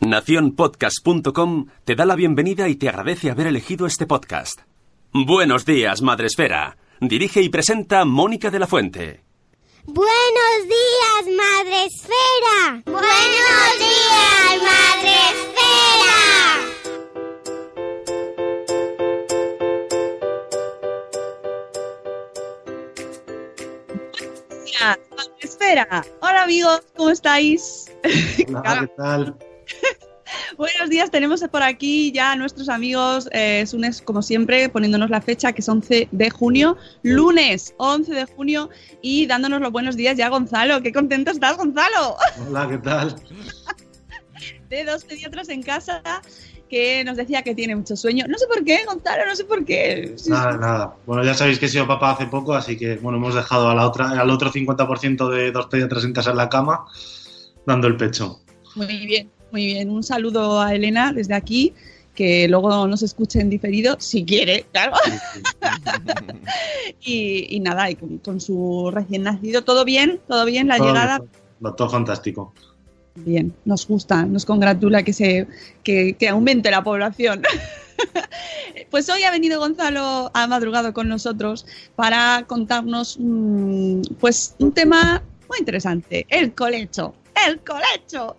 Naciónpodcast.com te da la bienvenida y te agradece haber elegido este podcast. Buenos días, Madresfera. Dirige y presenta Mónica de la Fuente. Buenos días, Madre Esfera. Buenos días, Madre Esfera. Hola amigos, ¿cómo estáis? Hola, ¿qué tal? Buenos días, tenemos por aquí ya a nuestros amigos eh, Sunes, como siempre, poniéndonos la fecha que es 11 de junio, lunes 11 de junio, y dándonos los buenos días ya Gonzalo. ¡Qué contento estás, Gonzalo! Hola, ¿qué tal? De dos pediatras en casa que nos decía que tiene mucho sueño. No sé por qué, Gonzalo, no sé por qué. Nada, nada. Bueno, ya sabéis que he sido papá hace poco, así que bueno, hemos dejado a la otra, al otro 50% de dos pediatras en casa en la cama, dando el pecho. Muy bien, muy bien. Un saludo a Elena desde aquí, que luego nos escuche en diferido, si quiere, claro. y, y nada, y con, con su recién nacido, ¿todo bien? ¿Todo bien? La Todo llegada, bien, todo, todo fantástico. bien. Nos gusta, nos congratula que, se, que, que aumente la población. Pues hoy ha venido Gonzalo, ha madrugado con nosotros para contarnos mm, pues un tema muy interesante, el colecho. El colecho.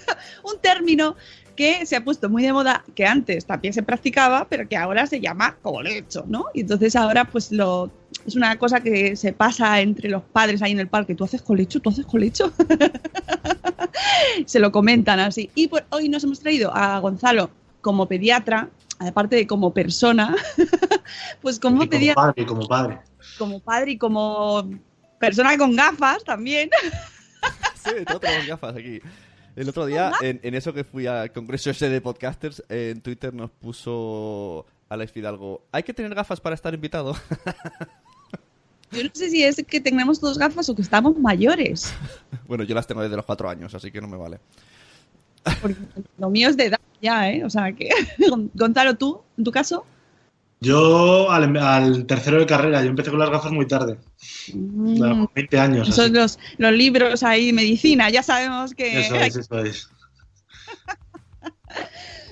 un término que se ha puesto muy de moda, que antes también se practicaba, pero que ahora se llama colecho, ¿no? Y entonces ahora pues lo es una cosa que se pasa entre los padres ahí en el parque. ¿Tú haces colecho? ¿Tú haces colecho? se lo comentan así. Y por hoy nos hemos traído a Gonzalo como pediatra, aparte de como persona, pues como Y como pediatra, padre, como padre. como padre y como persona con gafas también. Sí, todos tenemos gafas aquí. El otro día, en, en eso que fui al congreso ese de podcasters, eh, en Twitter nos puso Alex Fidalgo, ¿hay que tener gafas para estar invitado? Yo no sé si es que tengamos dos gafas o que estamos mayores. bueno, yo las tengo desde los cuatro años, así que no me vale. Porque lo mío es de edad ya, ¿eh? O sea que. Gonzalo, tú, en tu caso. Yo al, al tercero de carrera, yo empecé con las gafas muy tarde, Mm, a los 20 años. son los, los libros ahí, medicina, ya sabemos que. Eso es, eso es.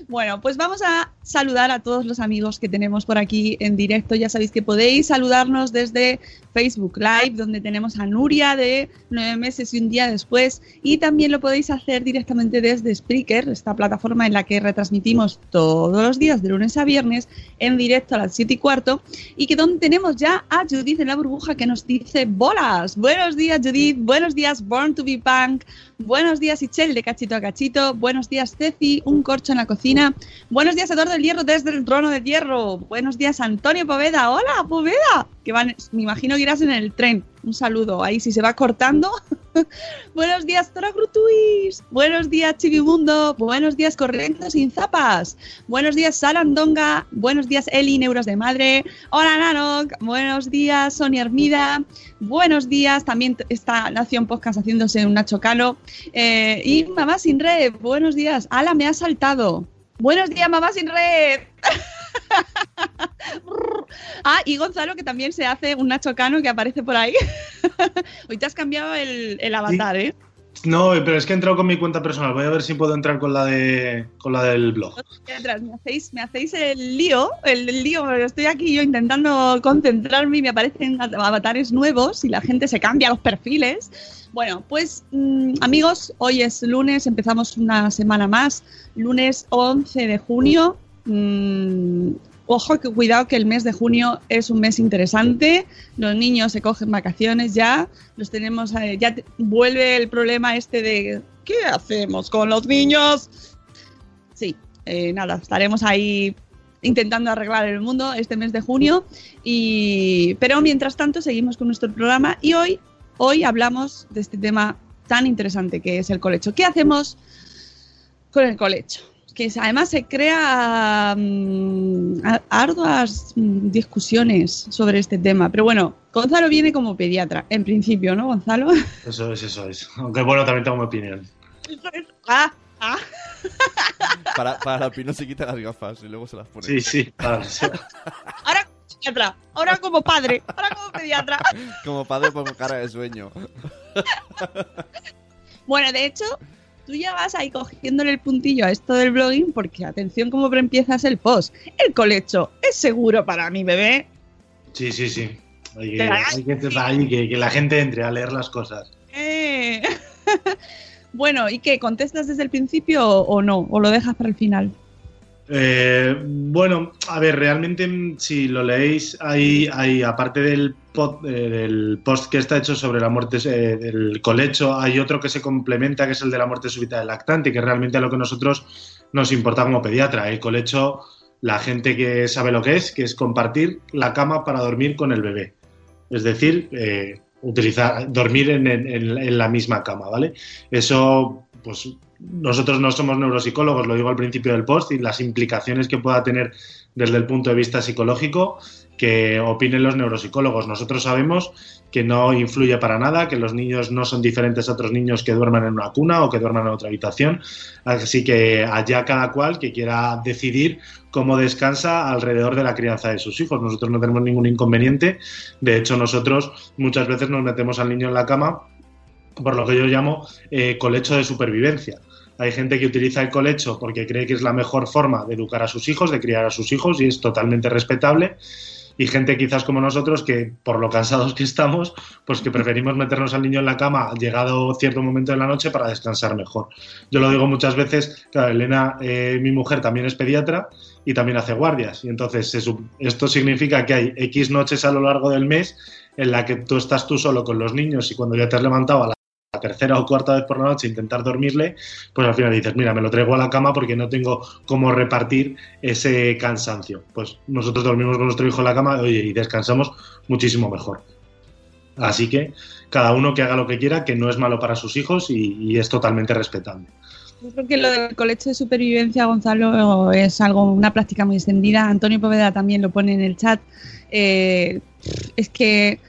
Bueno, pues vamos a saludar a todos los amigos que tenemos por aquí en directo. Ya sabéis que podéis saludarnos desde Facebook Live, donde tenemos a Nuria de nueve meses y un día después. Y también lo podéis hacer directamente desde Spreaker, esta plataforma en la que retransmitimos todos los días, de lunes a viernes, en directo a las 7 y cuarto. Y que donde tenemos ya a Judith en la burbuja que nos dice bolas. Buenos días, Judith. Buenos días, Born to be Punk. Buenos días, Ichel, de cachito a cachito. Buenos días, Ceci, un corcho en la cocina. Buenos días, Eduardo del Hierro desde el trono del Hierro. Buenos días, Antonio Poveda. Hola, Poveda. Que van, me imagino que irás en el tren. Un saludo. Ahí si se va cortando. Buenos días, Tora Grutuis. Buenos días, Chivimundo. Buenos días, Corriendo sin zapas. Buenos días, Salandonga. Buenos días, Eli, Neuros de Madre. Hola, Nanok. Buenos días, Sonia Hermida. Buenos días. También está Nación Podcast haciéndose un Nacho Cano. Eh, y Mamá Sin Red. Buenos días. Ala, me ha saltado. Buenos días, Mamá Sin Red. ah, y Gonzalo, que también se hace un Nacho Cano que aparece por ahí. Hoy te has cambiado el, el avatar, ¿eh? No, pero es que he entrado con mi cuenta personal. Voy a ver si puedo entrar con la de con la del blog. Me hacéis, el lío, el, lío, estoy aquí yo intentando concentrarme y me aparecen avatares nuevos y la gente se cambia los perfiles. Bueno, pues mm, amigos, hoy es lunes, empezamos una semana más, lunes 11 de junio. Mm, ojo, que cuidado que el mes de junio es un mes interesante. Los niños se cogen vacaciones ya. Los tenemos, eh, ya vuelve el problema este de ¿qué hacemos con los niños? Sí, eh, nada, estaremos ahí intentando arreglar el mundo este mes de junio. Y, pero mientras tanto seguimos con nuestro programa y hoy, hoy hablamos de este tema tan interesante que es el colecho. ¿Qué hacemos con el colecho? Que además se crea mm, arduas mm, discusiones sobre este tema. Pero bueno, Gonzalo viene como pediatra, en principio, ¿no, Gonzalo? Eso es, eso es. Aunque bueno, también tengo mi opinión. Ah, ah. Para, para la opinión se quita las gafas y luego se las pone. Sí, sí. Para, ahora como pediatra, ahora como padre, ahora como pediatra. Como padre por cara de sueño. Bueno, de hecho, tú ya vas ahí cogiéndole el puntillo a esto del blogging porque atención cómo empiezas el post. El colecho es seguro para mi bebé. Sí, sí, sí. Hay que, hay que, que, la gente entre a leer las cosas. Eh. bueno, ¿y qué? ¿Contestas desde el principio o no? ¿O lo dejas para el final? Eh, bueno, a ver, realmente mm, si lo leéis, hay, hay aparte del, eh, del post que está hecho sobre la muerte eh, del colecho, hay otro que se complementa, que es el de la muerte súbita del lactante, que realmente a lo que nosotros nos importa como pediatra. El colecho, la gente que sabe lo que es, que es compartir la cama para dormir con el bebé. Es decir, utilizar, dormir en la misma cama, ¿vale? Eso, pues nosotros no somos neuropsicólogos, lo digo al principio del post, y las implicaciones que pueda tener desde el punto de vista psicológico que opinen los neuropsicólogos. Nosotros sabemos que no influye para nada, que los niños no son diferentes a otros niños que duerman en una cuna o que duerman en otra habitación. Así que allá cada cual que quiera decidir cómo descansa alrededor de la crianza de sus hijos. Nosotros no tenemos ningún inconveniente. De hecho, nosotros muchas veces nos metemos al niño en la cama por lo que yo llamo eh, colecho de supervivencia. Hay gente que utiliza el colecho porque cree que es la mejor forma de educar a sus hijos, de criar a sus hijos y es totalmente respetable. Y gente quizás como nosotros que por lo cansados que estamos, pues que preferimos meternos al niño en la cama llegado cierto momento de la noche para descansar mejor. Yo lo digo muchas veces, claro, Elena, eh, mi mujer también es pediatra y también hace guardias. Y entonces esto significa que hay X noches a lo largo del mes en la que tú estás tú solo con los niños y cuando ya te has levantado a tercera o cuarta vez por la noche intentar dormirle, pues al final dices, mira, me lo traigo a la cama porque no tengo cómo repartir ese cansancio. Pues nosotros dormimos con nuestro hijo en la cama oye, y descansamos muchísimo mejor. Así que cada uno que haga lo que quiera, que no es malo para sus hijos y, es totalmente respetable. Yo creo que lo del colecho de supervivencia, Gonzalo, es algo, una práctica muy extendida. Antonio Poveda también lo pone en el chat. Eh, es que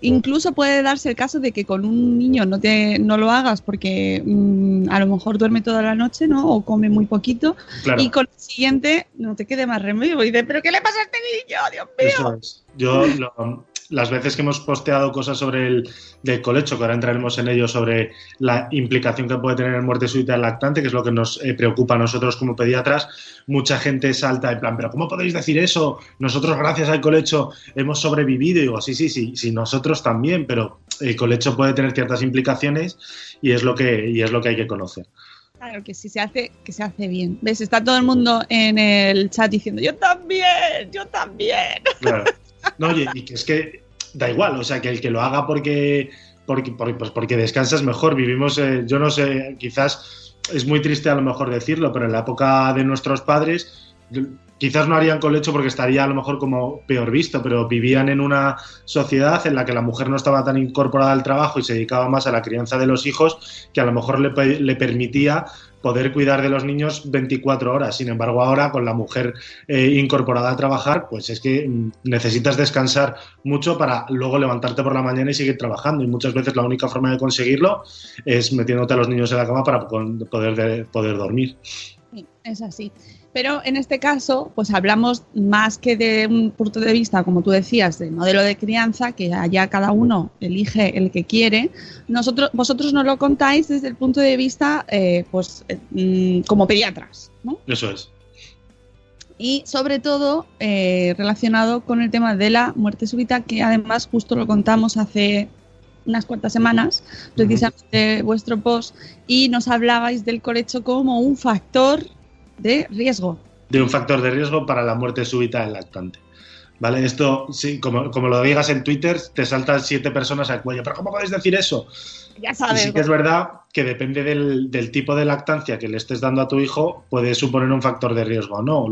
incluso puede darse el caso de que con un niño no te no lo hagas porque mm, a lo mejor duerme toda la noche, ¿no? O come muy poquito y con el siguiente no te quede más remedio y dices, pero ¿qué le pasa a este niño? Dios mío. Yo lo, las veces que hemos posteado cosas sobre el del colecho, que ahora entraremos en ello, sobre la implicación que puede tener en muerte súbita del lactante, que es lo que nos eh, preocupa a nosotros como pediatras, mucha gente salta en plan, pero ¿cómo podéis decir eso? Nosotros gracias al colecho hemos sobrevivido. Y digo, sí, sí, sí, sí, nosotros también, pero el colecho puede tener ciertas implicaciones y es lo que, y es lo que hay que conocer. Claro, que si se hace, que se hace bien. ¿Ves? Está todo el mundo en el chat diciendo, yo también, yo también. Claro. No, oye, y que es que da igual, o sea, que el que lo haga porque, porque, pues porque descansas mejor. Vivimos, eh, yo no sé, quizás es muy triste a lo mejor decirlo, pero en la época de nuestros padres quizás no harían colecho porque estaría a lo mejor como peor visto, pero vivían en una sociedad en la que la mujer no estaba tan incorporada al trabajo y se dedicaba más a la crianza de los hijos, que a lo mejor le, permitía poder cuidar de los niños 24 horas. Sin embargo, ahora con la mujer eh, incorporada a trabajar, pues es que mm, necesitas descansar mucho para luego levantarte por la mañana y seguir trabajando. Y muchas veces la única forma de conseguirlo es metiéndote a los niños en la cama para poder, poder dormir. Sí, es así. Pero en este caso, pues hablamos más que de un punto de vista, como tú decías, del modelo de crianza, que allá cada uno elige el que quiere. Nosotros, vosotros nos lo contáis desde el punto de vista, eh, pues, eh, mm, como pediatras, ¿no? Eso es. Y sobre todo eh, relacionado con el tema de la muerte súbita, que además justo lo contamos hace unas cuantas semanas, precisamente vuestro post, y nos hablabais del colecho como un factor de riesgo. De un factor de riesgo para la muerte súbita del lactante. ¿Vale? Esto, sí, como, como lo digas en Twitter, te saltan siete personas al cuello. ¿Pero cómo podéis decir eso? Ya sabes. sí que es verdad que depende del, tipo de lactancia que le estés dando a tu hijo, puede suponer un factor de riesgo o no.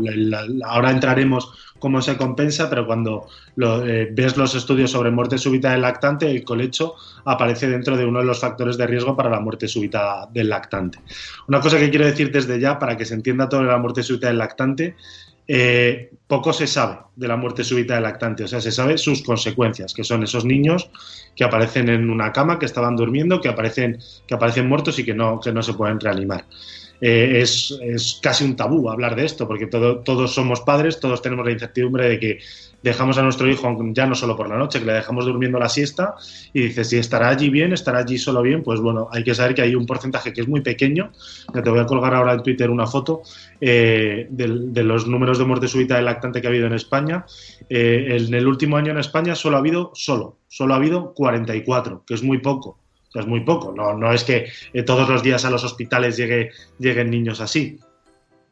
ahora entraremos cómo se compensa, pero cuando eh, ves los estudios sobre muerte súbita del lactante, el colecho aparece dentro de uno de los factores de riesgo para la muerte súbita del lactante. Una cosa que quiero decir desde ya, para que se entienda todo la muerte súbita del lactante, eh, poco se sabe de la muerte súbita del lactante, o sea, se sabe sus consecuencias, que son esos niños que aparecen en una cama, que estaban durmiendo, que aparecen, que aparecen muertos y que no, que no se pueden reanimar. Eh, es, es, casi un tabú hablar de esto, porque todos somos padres, todos tenemos la incertidumbre de que dejamos a nuestro hijo ya no solo por la noche, que le dejamos durmiendo la siesta y dices, si estará allí bien, estará allí solo bien, pues bueno, hay que saber que hay un porcentaje que es muy pequeño, que te voy a colgar ahora en Twitter una foto eh, de, los números de muerte súbita del lactante que ha habido en España. Eh, en el último año en España solo ha habido, solo, solo ha habido 44, que es muy poco. Es muy poco. No, no es que eh, todos los días a los hospitales llegue, lleguen niños así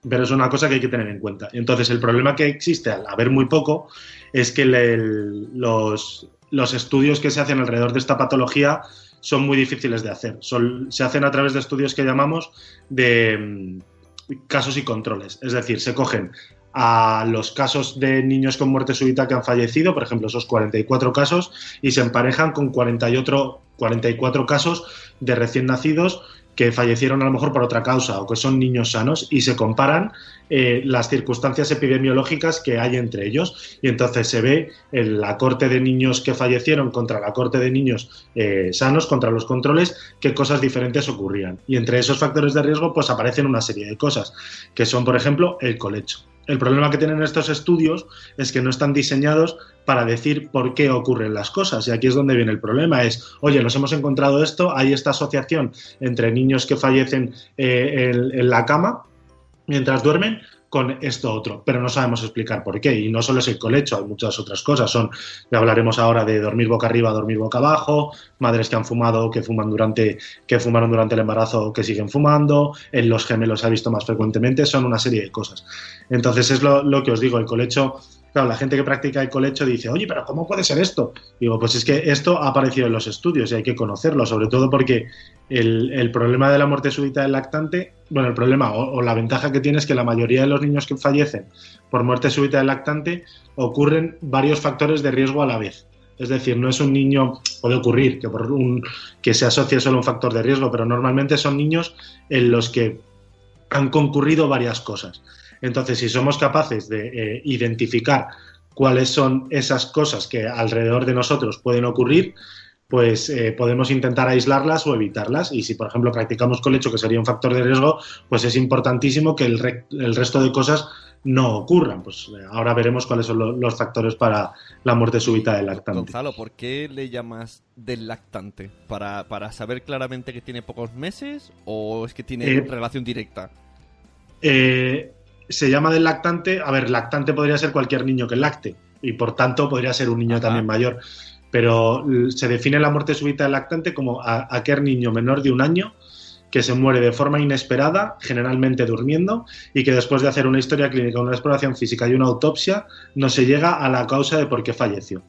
pero es una cosa que hay que tener en cuenta. Entonces, el problema que existe al haber muy poco es que los, estudios que se hacen alrededor de esta patología son muy difíciles de hacer. se hacen a través de estudios que llamamos de mm, casos y controles. Es decir, se cogen a los casos de niños con muerte súbita que han fallecido, por ejemplo, esos 44 casos, y se emparejan con 48, 44 casos de recién nacidos que fallecieron a lo mejor por otra causa o que son niños sanos y se comparan eh, las circunstancias epidemiológicas que hay entre ellos y entonces se ve en la corte de niños que fallecieron contra la corte de niños eh, sanos, contra los controles, qué cosas diferentes ocurrían. Y entre esos factores de riesgo pues aparecen una serie de cosas, que son por ejemplo el colecho. El problema que tienen estos estudios es que no están diseñados para decir por qué ocurren las cosas. Y aquí es donde viene el problema. Es, oye, nos hemos encontrado esto, hay esta asociación entre niños que fallecen eh, en, la cama mientras duermen con esto otro, pero no sabemos explicar por qué. Y no solo es el colecho, hay muchas otras cosas. Son, ya hablaremos ahora de dormir boca arriba, dormir boca abajo, madres que han fumado, que fuman durante, que fumaron durante el embarazo, que siguen fumando, en los gemelos se ha visto más frecuentemente, son una serie de cosas. Entonces es lo, lo que os digo, el colecho Claro, la gente que practica el colecho dice, oye, pero ¿cómo puede ser esto? Digo, pues es que esto ha aparecido en los estudios y hay que conocerlo, sobre todo porque el, problema de la muerte súbita del lactante, bueno, el problema o, la ventaja que tiene es que la mayoría de los niños que fallecen por muerte súbita del lactante ocurren varios factores de riesgo a la vez. Es decir, no es un niño, puede ocurrir que, por un, que se asocie solo un factor de riesgo, pero normalmente son niños en los que han concurrido varias cosas. Entonces, si somos capaces de eh, identificar cuáles son esas cosas que alrededor de nosotros pueden ocurrir, pues eh, podemos intentar aislarlas o evitarlas. Y si, por ejemplo, practicamos colecho, que sería un factor de riesgo, pues es importantísimo que el, resto de cosas no ocurran. Pues eh, ahora veremos cuáles son los factores para la muerte súbita del lactante. Gonzalo, ¿por qué le llamas del lactante? ¿Para, para saber claramente que tiene pocos meses o es que tiene relación directa? Eh, se llama del lactante, a ver, lactante podría ser cualquier niño que lacte y por tanto podría ser un niño también mayor, pero se define la muerte súbita del lactante como aquel niño menor de un año que se muere de forma inesperada, generalmente durmiendo, y que después de hacer una historia clínica, una exploración física y una autopsia, no se llega a la causa de por qué falleció.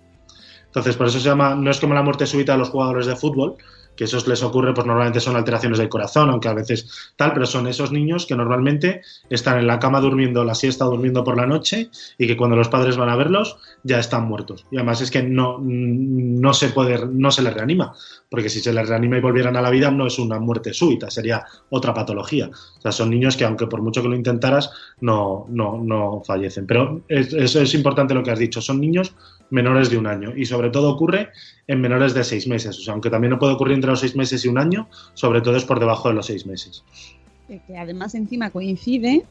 Entonces, por eso se llama, no es como la muerte súbita de los jugadores de fútbol, que eso les ocurre, pues normalmente son alteraciones del corazón, aunque a veces tal, pero son esos niños que normalmente están en la cama durmiendo la siesta, durmiendo por la noche y que cuando los padres van a verlos ya están muertos. Y además es que no, no se puede, no se les reanima, porque si se les reanima y volvieran a la vida no es una muerte súbita, sería otra patología. O sea, son niños que aunque por mucho que lo intentaras, no, no, no fallecen. Pero es importante lo que has dicho, son niños menores de un año y sobre todo ocurre en menores de seis meses. O sea, aunque también no puede ocurrir entre los seis meses y un año, sobre todo es por debajo de los seis meses. Que además encima coincide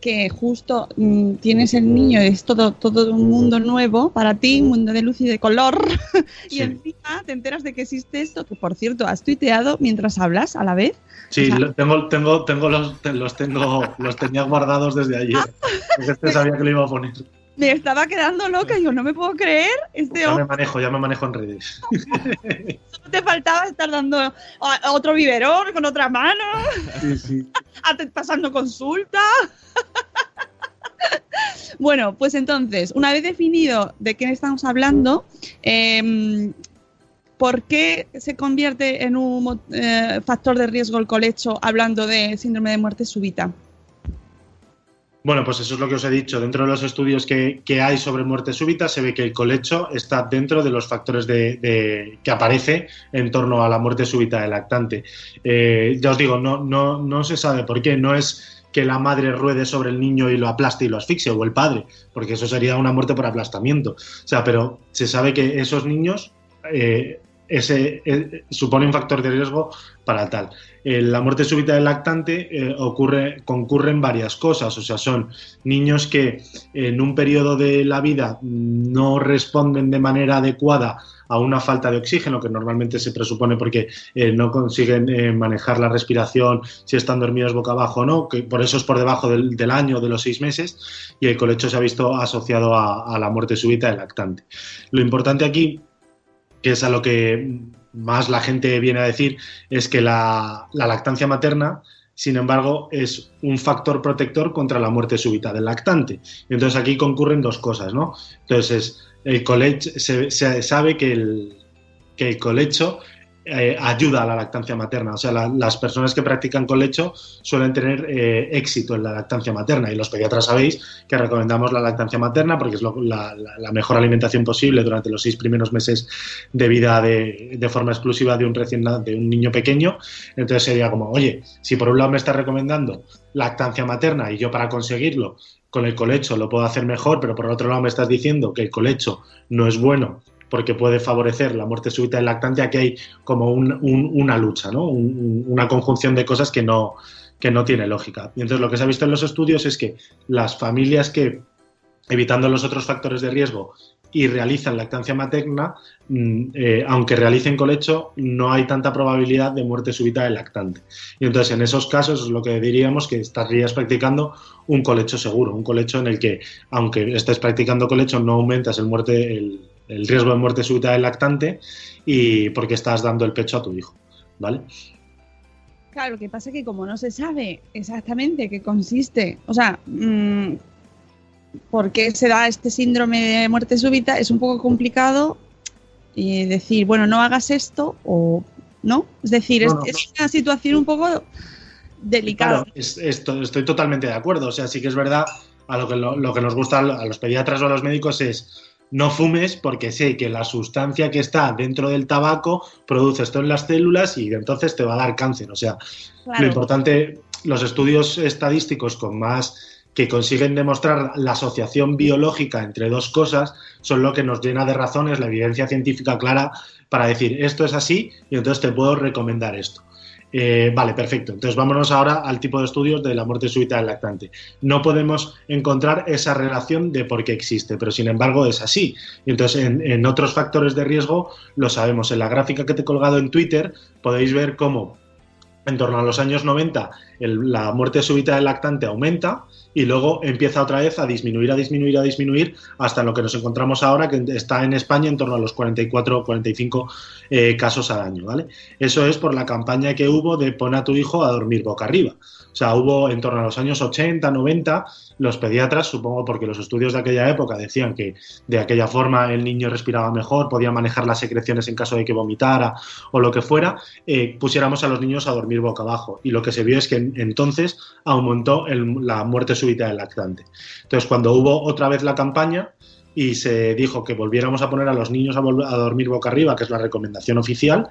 que justo mm, tienes el niño, es todo, todo un mundo nuevo para ti, un mundo de luz y de color, y encima te enteras de que existe esto, que por cierto has tuiteado mientras hablas a la vez. Sí, tengo, tengo, tengo los, los tengo, los tenía guardados desde ayer. Porque sabía que lo iba a poner me estaba quedando loca. Yo no me puedo creer. Este ya me manejo, ya me manejo en redes. Solo te faltaba estar dando otro biberón con otra mano. Sí, sí. Pasando consulta. bueno, pues entonces, una vez definido de quién estamos hablando, em, ¿por qué se convierte en un eh, factor de riesgo el colecho hablando de síndrome de muerte súbita? Bueno, pues eso es lo que os he dicho. Dentro de los estudios que, hay sobre muerte súbita se ve que el colecho está dentro de los factores de, que aparece en torno a la muerte súbita del lactante. Eh, ya os digo, no, no, no se sabe por qué. No es que la madre ruede sobre el niño y lo aplaste y lo asfixie, o el padre, porque eso sería una muerte por aplastamiento. O sea, pero se sabe que esos niños eh, ese, eh, supone un factor de riesgo para tal. Eh, la muerte súbita del lactante eh, ocurre, concurren varias cosas, o sea, son niños que en un periodo de la vida no responden de manera adecuada a una falta de oxígeno, que normalmente se presupone porque no consiguen manejar la respiración si están dormidos boca abajo o no, que por eso es por debajo del, año de los seis meses, y el colecho se ha visto asociado a, a la muerte súbita del lactante. Lo importante aquí que es a lo que más la gente viene a decir, es que la, lactancia materna, sin embargo, es un factor protector contra la muerte súbita del lactante. Entonces aquí concurren dos cosas, ¿no? Entonces, el colecho, se, sabe que el, que el colecho eh, ayuda a la lactancia materna. O sea, las personas que practican con lecho suelen tener eh, éxito en la lactancia materna y los pediatras sabéis que recomendamos la lactancia materna porque es la, mejor alimentación posible durante los seis primeros meses de vida de, forma exclusiva de un recién de un niño pequeño. Entonces sería como, oye, si por un lado me estás recomendando lactancia materna y yo para conseguirlo con el colecho lo puedo hacer mejor, pero por otro lado me estás diciendo que el colecho no es bueno porque puede favorecer la muerte súbita del lactante, aquí hay como una lucha, ¿no? una conjunción de cosas que no, que no tiene lógica. Y entonces lo que se ha visto en los estudios es que las familias que, evitando los otros factores de riesgo y realizan lactancia materna, mm, eh, aunque realicen colecho, no hay tanta probabilidad de muerte súbita del lactante. Y entonces en esos casos es lo que diríamos que estarías practicando un colecho seguro, un colecho en el que, aunque estés practicando colecho, no aumentas el, muerte, el, el riesgo de muerte súbita del lactante y porque estás dando el pecho a tu hijo, ¿vale? Claro, lo que pasa es que como no se sabe exactamente qué consiste, o sea, mm, por qué se da este síndrome de muerte súbita, es un poco complicado y decir, bueno, no hagas esto o no. Es decir, es, una situación un poco delicada. Claro, estoy totalmente de acuerdo. O sea, sí que es verdad, a lo que, lo que nos gusta a los pediatras o a los médicos es no fumes porque sé que la sustancia que está dentro del tabaco produce esto en las células y entonces te va a dar cáncer. O sea, lo importante, los estudios estadísticos con más que consiguen demostrar la asociación biológica entre dos cosas son lo que nos llena de razones, la evidencia científica clara para decir esto es así y entonces te puedo recomendar esto. Eh, vale, perfecto. Entonces vámonos ahora al tipo de estudios de la muerte súbita del lactante. No podemos encontrar esa relación de por qué existe, pero sin embargo es así. Entonces en, otros factores de riesgo lo sabemos. En la gráfica que te he colgado en Twitter podéis ver cómo en torno a los años 90 el- la muerte súbita del lactante aumenta y luego empieza otra vez a disminuir, a disminuir, a disminuir hasta lo que nos encontramos ahora, que está en España en torno a los 44 o 45 eh, casos al año, ¿vale? Eso es por la campaña que hubo de pon a tu hijo a dormir boca arriba. O sea, hubo en torno a los años 80, 90, los pediatras, supongo porque los estudios de aquella época decían que de aquella forma el niño respiraba mejor, podía manejar las secreciones en caso de que vomitara o lo que fuera, eh, pusiéramos a los niños a dormir boca abajo. Y lo que se vio es que en- entonces aumentó el- la muerte del lactante. Entonces, cuando hubo otra vez la campaña y se dijo que volviéramos a poner a los niños a, a dormir boca arriba, que es la recomendación oficial,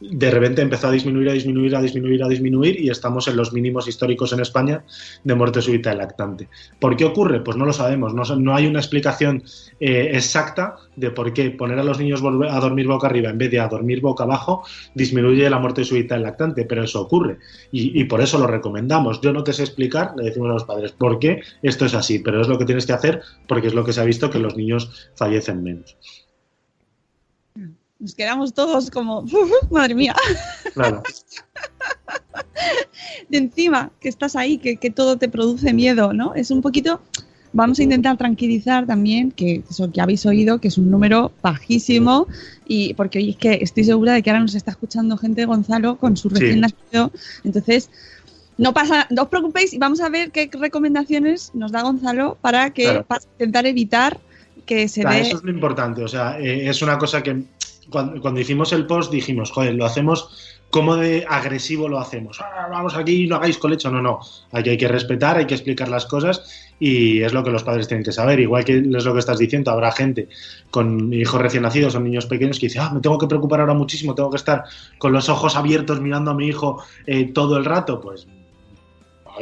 de repente empezó a disminuir, a disminuir, a disminuir, a disminuir y estamos en los mínimos históricos en España de muerte súbita del lactante. ¿Por qué ocurre? Pues no lo sabemos, no, no hay una explicación eh, exacta de por qué poner a los niños a dormir boca arriba en vez de a dormir boca abajo disminuye la muerte súbita del lactante, pero eso ocurre y, y por eso lo recomendamos. Yo no te sé explicar, le decimos a los padres, por qué esto es así, pero es lo que tienes que hacer porque es lo que se ha visto que los niños fallecen menos. Nos quedamos todos como, madre mía, Claro. de encima que estás ahí, que, que todo te produce miedo, ¿no? Es un poquito, vamos a intentar tranquilizar también, que eso que habéis oído, que es un número bajísimo, y porque oye, es que estoy segura de que ahora nos está escuchando gente de Gonzalo con su Sí. recién nacido, entonces... No pasa, no os preocupéis y vamos a ver qué recomendaciones nos da Gonzalo para que Claro. para intentar evitar que se O sea, dé eso es lo importante. O sea, eh, es una cosa que cuando, cuando hicimos el post dijimos, joder, lo hacemos, ¿cómo de agresivo lo hacemos? Ah, vamos aquí, no hagáis colecho. No, no. Aquí hay que respetar, hay que explicar las cosas y es lo que los padres tienen que saber. Igual que es lo que estás diciendo, habrá gente con hijos recién nacidos o niños pequeños que dice, ah, me tengo que preocupar ahora muchísimo, tengo que estar con los ojos abiertos mirando a mi hijo eh, todo el rato. Pues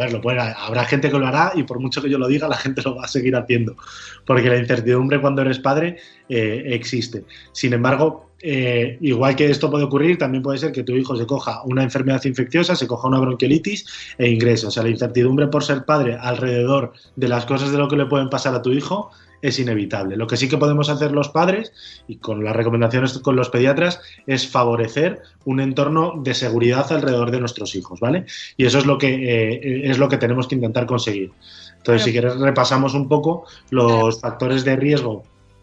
a habrá gente que lo hará y por mucho que yo lo diga, la gente lo va a seguir haciendo, porque la incertidumbre cuando eres padre eh, existe. Sin embargo, eh, igual que esto puede ocurrir, también puede ser que tu hijo se coja una enfermedad infecciosa, se coja una bronquiolitis e ingrese. O sea, la incertidumbre por ser padre alrededor de las cosas de lo que le pueden pasar a tu hijo es inevitable. Lo que sí que podemos hacer los padres, y con las recomendaciones con los pediatras, es favorecer un entorno de seguridad alrededor de nuestros hijos, ¿vale? Y eso es lo que, eh, es lo que tenemos que intentar conseguir. Entonces, Claro. si quieres, repasamos un poco los factores de riesgo.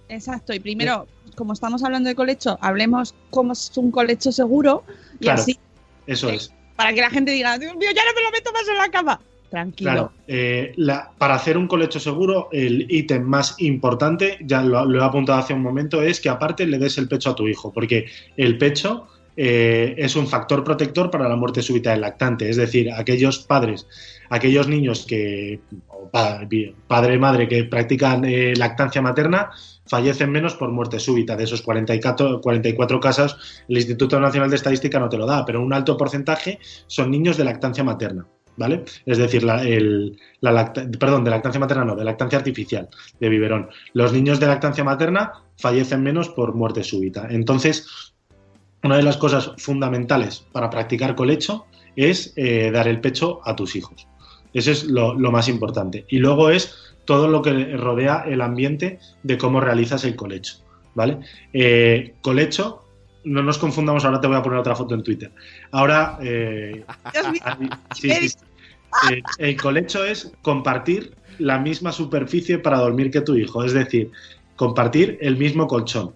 Exacto, y primero, como estamos hablando de colecho, hablemos cómo es un colecho seguro y Claro. así, Eso es. para que la gente diga, Dios mío, ya no me lo meto más en la cama. Claro, eh, la- para hacer un colecho seguro, el ítem más importante, ya lo, he apuntado hace un momento, es que aparte le des el pecho a tu hijo, porque el pecho eh, es un factor protector para la muerte súbita del lactante. Es decir, aquellos padres, aquellos niños que, o pa- padre y madre que practican eh, lactancia materna, fallecen menos por muerte súbita. De esos 44, 44 casos, el Instituto Nacional de Estadística no te lo da, pero un alto porcentaje son niños de lactancia materna. ¿Vale? Es decir, la, la perdón, de lactancia materna no, de lactancia artificial, de biberón. Los niños de lactancia materna fallecen menos por muerte súbita. Entonces, una de las cosas fundamentales para practicar colecho es eh, dar el pecho a tus hijos. Eso es lo, lo más importante. Y luego es todo lo que rodea el ambiente de cómo realizas el colecho. ¿Vale? Eh, colecho, no nos confundamos, ahora te voy a poner otra foto en Twitter. Ahora, eh, sí, sí. Eh, el colecho es compartir la misma superficie para dormir que tu hijo, es decir, compartir el mismo colchón.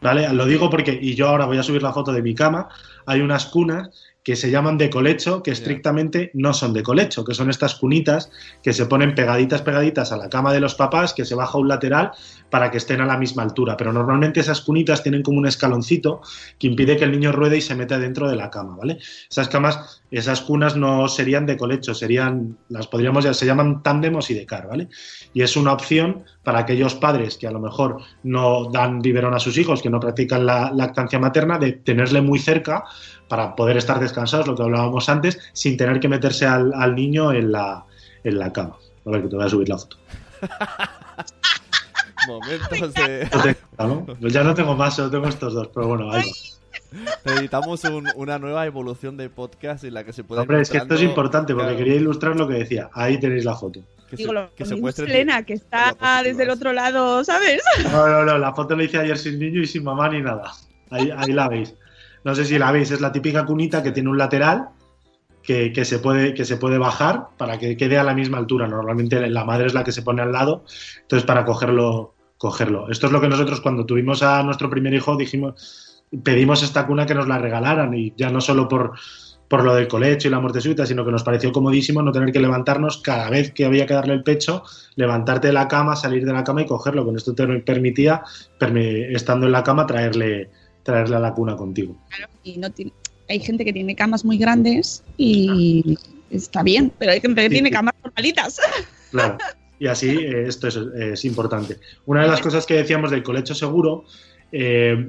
¿Vale? Lo digo porque, y yo ahora voy a subir la foto de mi cama, hay unas cunas que se llaman de colecho, que estrictamente no son de colecho, que son estas cunitas que se ponen pegaditas, pegaditas a la cama de los papás, que se baja un lateral para que estén a la misma altura. Pero normalmente esas cunitas tienen como un escaloncito que impide que el niño ruede y se meta dentro de la cama, ¿vale? Esas camas, esas cunas no serían de colecho, serían, las podríamos ya, se llaman tándem o sidecar, ¿vale? Y es una opción para aquellos padres que a lo mejor no dan biberón a sus hijos, que no practican la lactancia materna, de tenerle muy cerca para poder estar descansados, lo que hablábamos antes, sin tener que meterse al, al niño en la, en la cama. A ver, que te voy a subir la foto. Momentos de... No te- ¿no? Pues ya no tengo más, solo tengo estos dos, pero bueno, ahí va. Necesitamos un- una nueva evolución de podcast en la que se pueda Hombre, es que esto es importante porque Claro. quería ilustrar lo que decía. Ahí tenéis la foto. que Digo, se, lo que se que está desde el otro lado, ¿sabes? No, no, no, la foto la hice ayer sin niño y sin mamá ni nada. Ahí, ahí la veis. No sé si la veis, es la típica cunita que tiene un lateral que, que, se puede, que se puede bajar para que quede a la misma altura. Normalmente la madre es la que se pone al lado, entonces para cogerlo, cogerlo. Esto es lo que nosotros cuando tuvimos a nuestro primer hijo dijimos, pedimos esta cuna que nos la regalaran y ya no solo por, por lo del colecho y la muerte súbita, sino que nos pareció comodísimo no tener que levantarnos cada vez que había que darle el pecho, levantarte de la cama, salir de la cama y cogerlo. Con esto te permitía, estando en la cama, traerle, traerle a la cuna contigo. Claro, y no tiene, hay gente que tiene camas muy grandes y está bien, pero hay gente que tiene camas normalitas. Claro. Y así eh, esto es, importante. Una de las cosas que decíamos del colecho seguro, eh,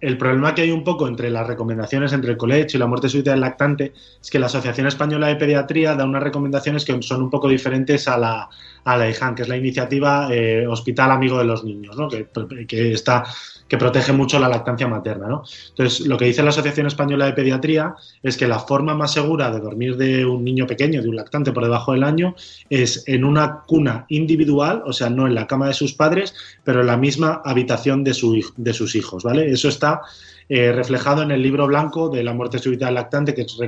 el problema que hay un poco entre las recomendaciones entre el colecho y la muerte súbita del lactante es que la Asociación Española de Pediatría da unas recomendaciones que son un poco diferentes a la, a la IJAN, que es la iniciativa eh, Hospital Amigo de los Niños, ¿no? que, que está que protege mucho la lactancia materna. ¿no? Entonces, lo que dice la Asociación Española de Pediatría es que la forma más segura de dormir de un niño pequeño, de un lactante por debajo del año, es en una cuna individual, o sea, no en la cama de sus padres, pero en la misma habitación de, su, de sus hijos. ¿vale? Eso está eh, reflejado en el libro blanco de la muerte súbita del lactante, que es,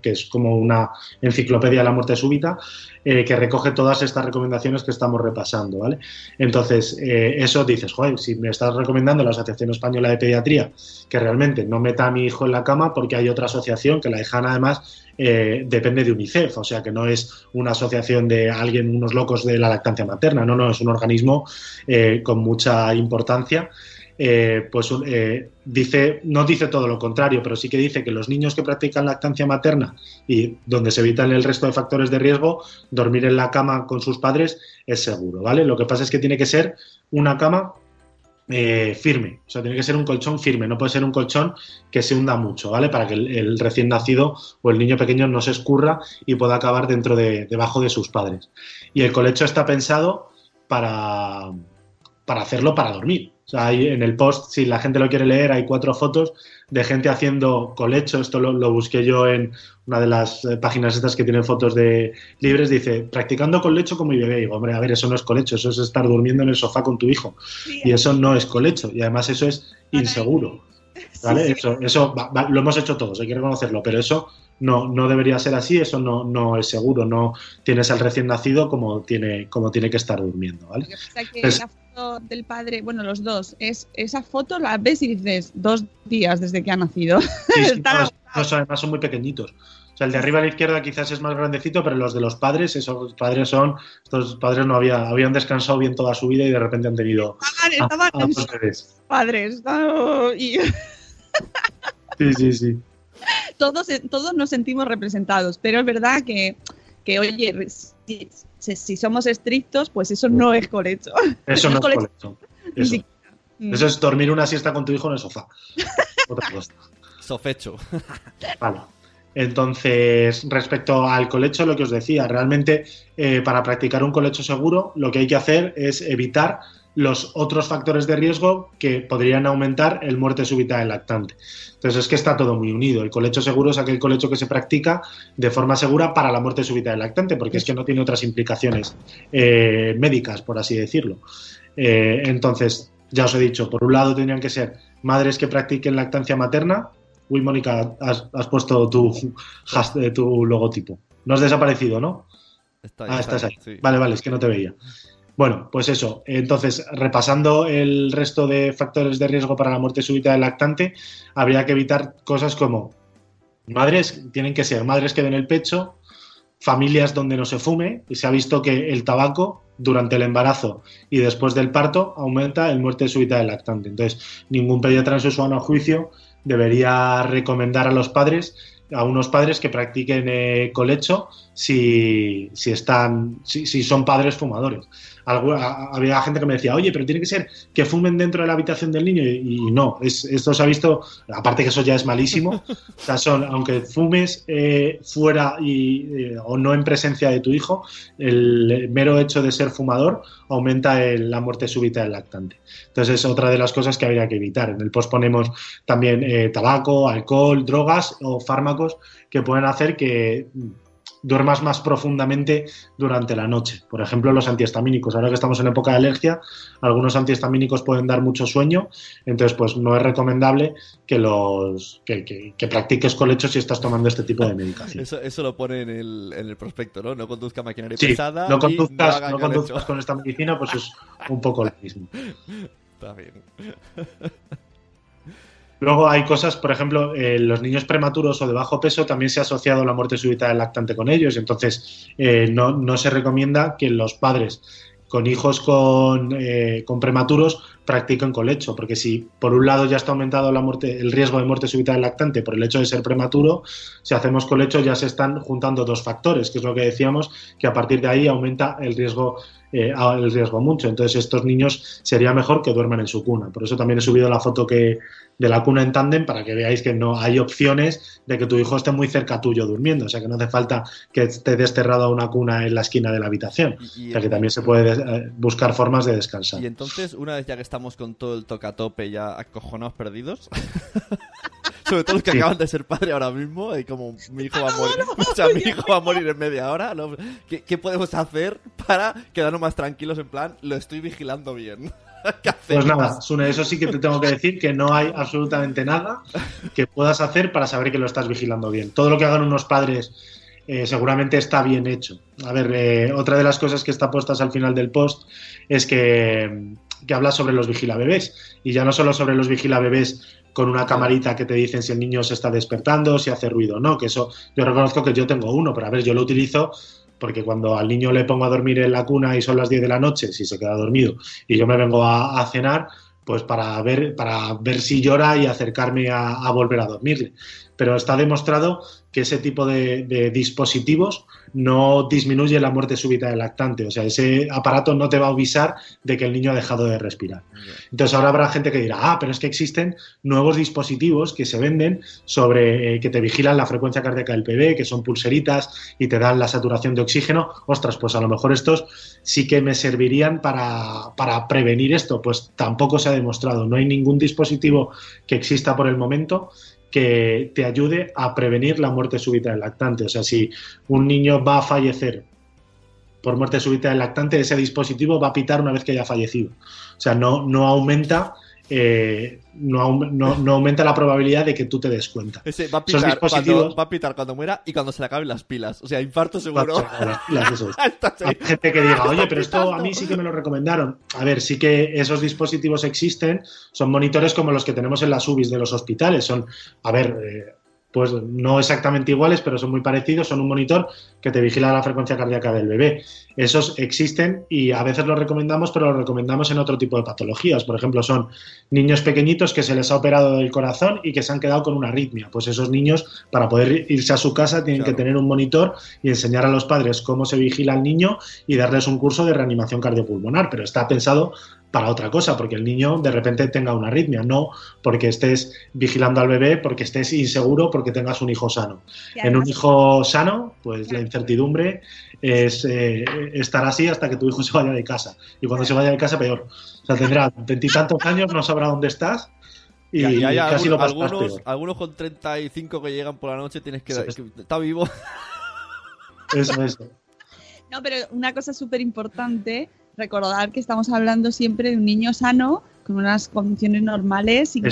que es como una enciclopedia de la muerte súbita, eh, que recoge todas estas recomendaciones que estamos repasando. ¿vale? Entonces, eh, eso dices, joder, si me estás recomendando la Asociación Española de Pediatría que realmente no meta a mi hijo en la cama, porque hay otra asociación que la dejan además depende de UNICEF, o sea que no es una asociación de alguien, unos locos de la lactancia materna, no, no, es un organismo con mucha importancia. Eh, pues eh, dice, no dice todo lo contrario, pero sí que dice que los niños que practican lactancia materna y donde se evitan el resto de factores de riesgo, dormir en la cama con sus padres es seguro, ¿vale? Lo que pasa es que tiene que ser una cama eh, firme, o sea, tiene que ser un colchón firme, no puede ser un colchón que se hunda mucho, ¿vale? Para que el, recién nacido o el niño pequeño no se escurra y pueda acabar dentro de, debajo de sus padres. Y el colecho está pensado para, para hacerlo para dormir. O sea, hay, en el post, si la gente lo quiere leer, hay cuatro fotos de gente haciendo colecho. Esto lo, busqué yo en una de las eh, páginas estas que tienen fotos de libres. Dice, practicando colecho como mi bebé. digo, hombre, a ver, eso no es colecho, eso es estar durmiendo en el sofá con tu hijo. Y eso no es colecho. Y además eso es inseguro. ¿Vale? Eso, eso lo hemos hecho todos, hay que reconocerlo, pero eso no, no debería ser así, eso no, no es seguro, no tienes al recién nacido como tiene, como tiene que estar durmiendo, ¿vale? la foto del padre, bueno, los dos, es esa foto la ves y dices dos días desde que ha nacido. además son muy pequeñitos. O sea, el de arriba a la izquierda quizás es más grandecito, pero los de los padres, esos padres son, estos padres no había, habían descansado bien toda su vida y de repente han tenido estaban, padres. y... Sí, sí, sí todos, todos nos sentimos representados, pero es verdad que, que oye, si, somos estrictos, pues eso no es colecho. Eso no es colecho. Eso. es dormir una siesta con tu hijo en el sofá. Otra cosa. Sofecho. Vale. Entonces, respecto al colecho, lo que os decía, realmente eh, para practicar un colecho seguro, lo que hay que hacer es evitar los otros factores de riesgo que podrían aumentar el muerte súbita del lactante. Entonces es que está todo muy unido. El colecho seguro es aquel colecho que se practica de forma segura para la muerte súbita del lactante, porque es que no tiene otras implicaciones eh, médicas, por así decirlo. Eh, entonces, ya os he dicho, por un lado tendrían que ser madres que practiquen lactancia materna. Uy, Mónica, has, puesto tu, eh, tu logotipo. No has desaparecido, ¿no? ah, estás ahí. Vale, vale, es que no te veía. Bueno, pues eso. Entonces, repasando el resto de factores de riesgo para la muerte súbita del lactante, habría que evitar cosas como madres, tienen que ser madres que den el pecho, familias donde no se fume, y se ha visto que el tabaco durante el embarazo y después del parto aumenta el muerte súbita del lactante. Entonces, ningún pediatra en su juicio debería recomendar a los padres a unos padres que practiquen eh, colecho si, si están si, si, son padres fumadores había gente que me decía, oye, pero tiene que ser que fumen dentro de la habitación del niño. Y, no, esto se ha visto, aparte que eso ya es malísimo. o sea, son, aunque fumes eh, fuera y, eh, o no en presencia de tu hijo, el mero hecho de ser fumador aumenta la muerte súbita del lactante. Entonces es otra de las cosas que habría que evitar. En el post ponemos también eh, tabaco, alcohol, drogas o fármacos que pueden hacer que duermas más profundamente durante la noche. Por ejemplo, los antihistamínicos. Ahora que estamos en época de alergia, algunos antihistamínicos pueden dar mucho sueño, entonces pues no es recomendable que los que, practiques colecho si estás tomando este tipo de medicación. Eso, lo pone en el, en el, prospecto, ¿no? No conduzca maquinaria pesada. No conduzcas, no, no conduzcas con esta medicina, pues es un poco lo mismo. Está bien. Luego hay cosas, por ejemplo, eh, los niños prematuros o de bajo peso también se ha asociado la muerte súbita del lactante con ellos, entonces eh, no, no, se recomienda que los padres con hijos con, eh, con, prematuros practiquen colecho, porque si por un lado ya está aumentado la muerte, el riesgo de muerte súbita del lactante por el hecho de ser prematuro, si hacemos colecho ya se están juntando dos factores, que es lo que decíamos, que a partir de ahí aumenta el riesgo eh, el riesgo mucho. Entonces, estos niños sería mejor que duerman en su cuna. Por eso también he subido la foto que, de la cuna en tándem para que veáis que no hay opciones de que tu hijo esté muy cerca tuyo durmiendo. O sea, que no hace falta que esté desterrado a una cuna en la esquina de la habitación. o sea, que también se puede eh, buscar formas de descansar. Y entonces, una vez ya que estamos con todo el tocatope ya acojonados perdidos. sobre todo los que acaban de ser padre ahora mismo, y como mi hijo va a morir, o sea, mi hijo va a morir en media hora, ¿Qué, podemos hacer para quedarnos más tranquilos en plan, lo estoy vigilando bien? pues nada, Sune, eso sí que te tengo que decir que no hay absolutamente nada que puedas hacer para saber que lo estás vigilando bien. Todo lo que hagan unos padres eh, seguramente está bien hecho. A ver, eh, otra de las cosas que está puestas al final del post es que, que habla sobre los vigilabebés. Y ya no solo sobre los vigilabebés con una camarita que te dicen si el niño se está despertando, si hace ruido o no, que eso yo reconozco que yo tengo uno, pero a ver, yo lo utilizo porque cuando al niño le pongo a dormir en la cuna y son las 10 de la noche, si se queda dormido, y yo me vengo a, cenar, pues para ver, para ver si llora y acercarme a volver a dormirle. Pero está demostrado que ese tipo de, dispositivos no disminuye la muerte súbita del lactante. O sea, ese aparato no te va a avisar de que el niño ha dejado de respirar. Entonces ahora habrá gente que dirá, ah, pero es que existen nuevos dispositivos que se venden sobre eh, que te vigilan la frecuencia cardíaca del bebé, que son pulseritas y te dan la saturación de oxígeno. Ostras, pues a lo mejor estos sí que me servirían para, para prevenir esto. Pues tampoco se ha demostrado. No hay ningún dispositivo que exista por el momento que te ayude a prevenir la muerte súbita del lactante. O sea, si un niño va a fallecer por muerte súbita del lactante, ese dispositivo va a pitar una vez que haya fallecido. O sea, no, no aumenta eh, no, aumenta la probabilidad de que tú te des cuenta. va, a pitar cuando, va a pitar cuando muera y cuando se le acaben las pilas. O sea, infarto seguro. Hay gente que diga, oye, pero esto a mí sí que me lo recomendaron. A ver, sí que esos dispositivos existen, son monitores como los que tenemos en las UBIs de los hospitales. Son, a ver, eh, pues no exactamente iguales, pero son muy parecidos, son un monitor que te vigila la frecuencia cardíaca del bebé. Esos existen y a veces los recomendamos, pero los recomendamos en otro tipo de patologías. Por ejemplo, son niños pequeñitos que se les ha operado el corazón y que se han quedado con una arritmia. Pues esos niños, para poder irse a su casa, tienen que tener un monitor y enseñar a los padres cómo se vigila al niño y darles un curso de reanimación cardiopulmonar. Pero está pensado para otra cosa, porque el niño de repente tenga una arritmia, no porque estés vigilando al bebé, porque estés inseguro, porque tengas un hijo sano. En un hijo sano, pues la incertidumbre es eh, estar así hasta que tu hijo se vaya de casa. Y cuando se vaya de casa, peor. O sea, tendrá veintitantos años, no sabrá dónde estás. Y, hay casi lo algunos, algunos con 35 que llegan por la noche tienes que... está vivo. Eso, eso. No, pero una cosa súper importante recordar que estamos hablando siempre de un niño sano, con unas condiciones normales y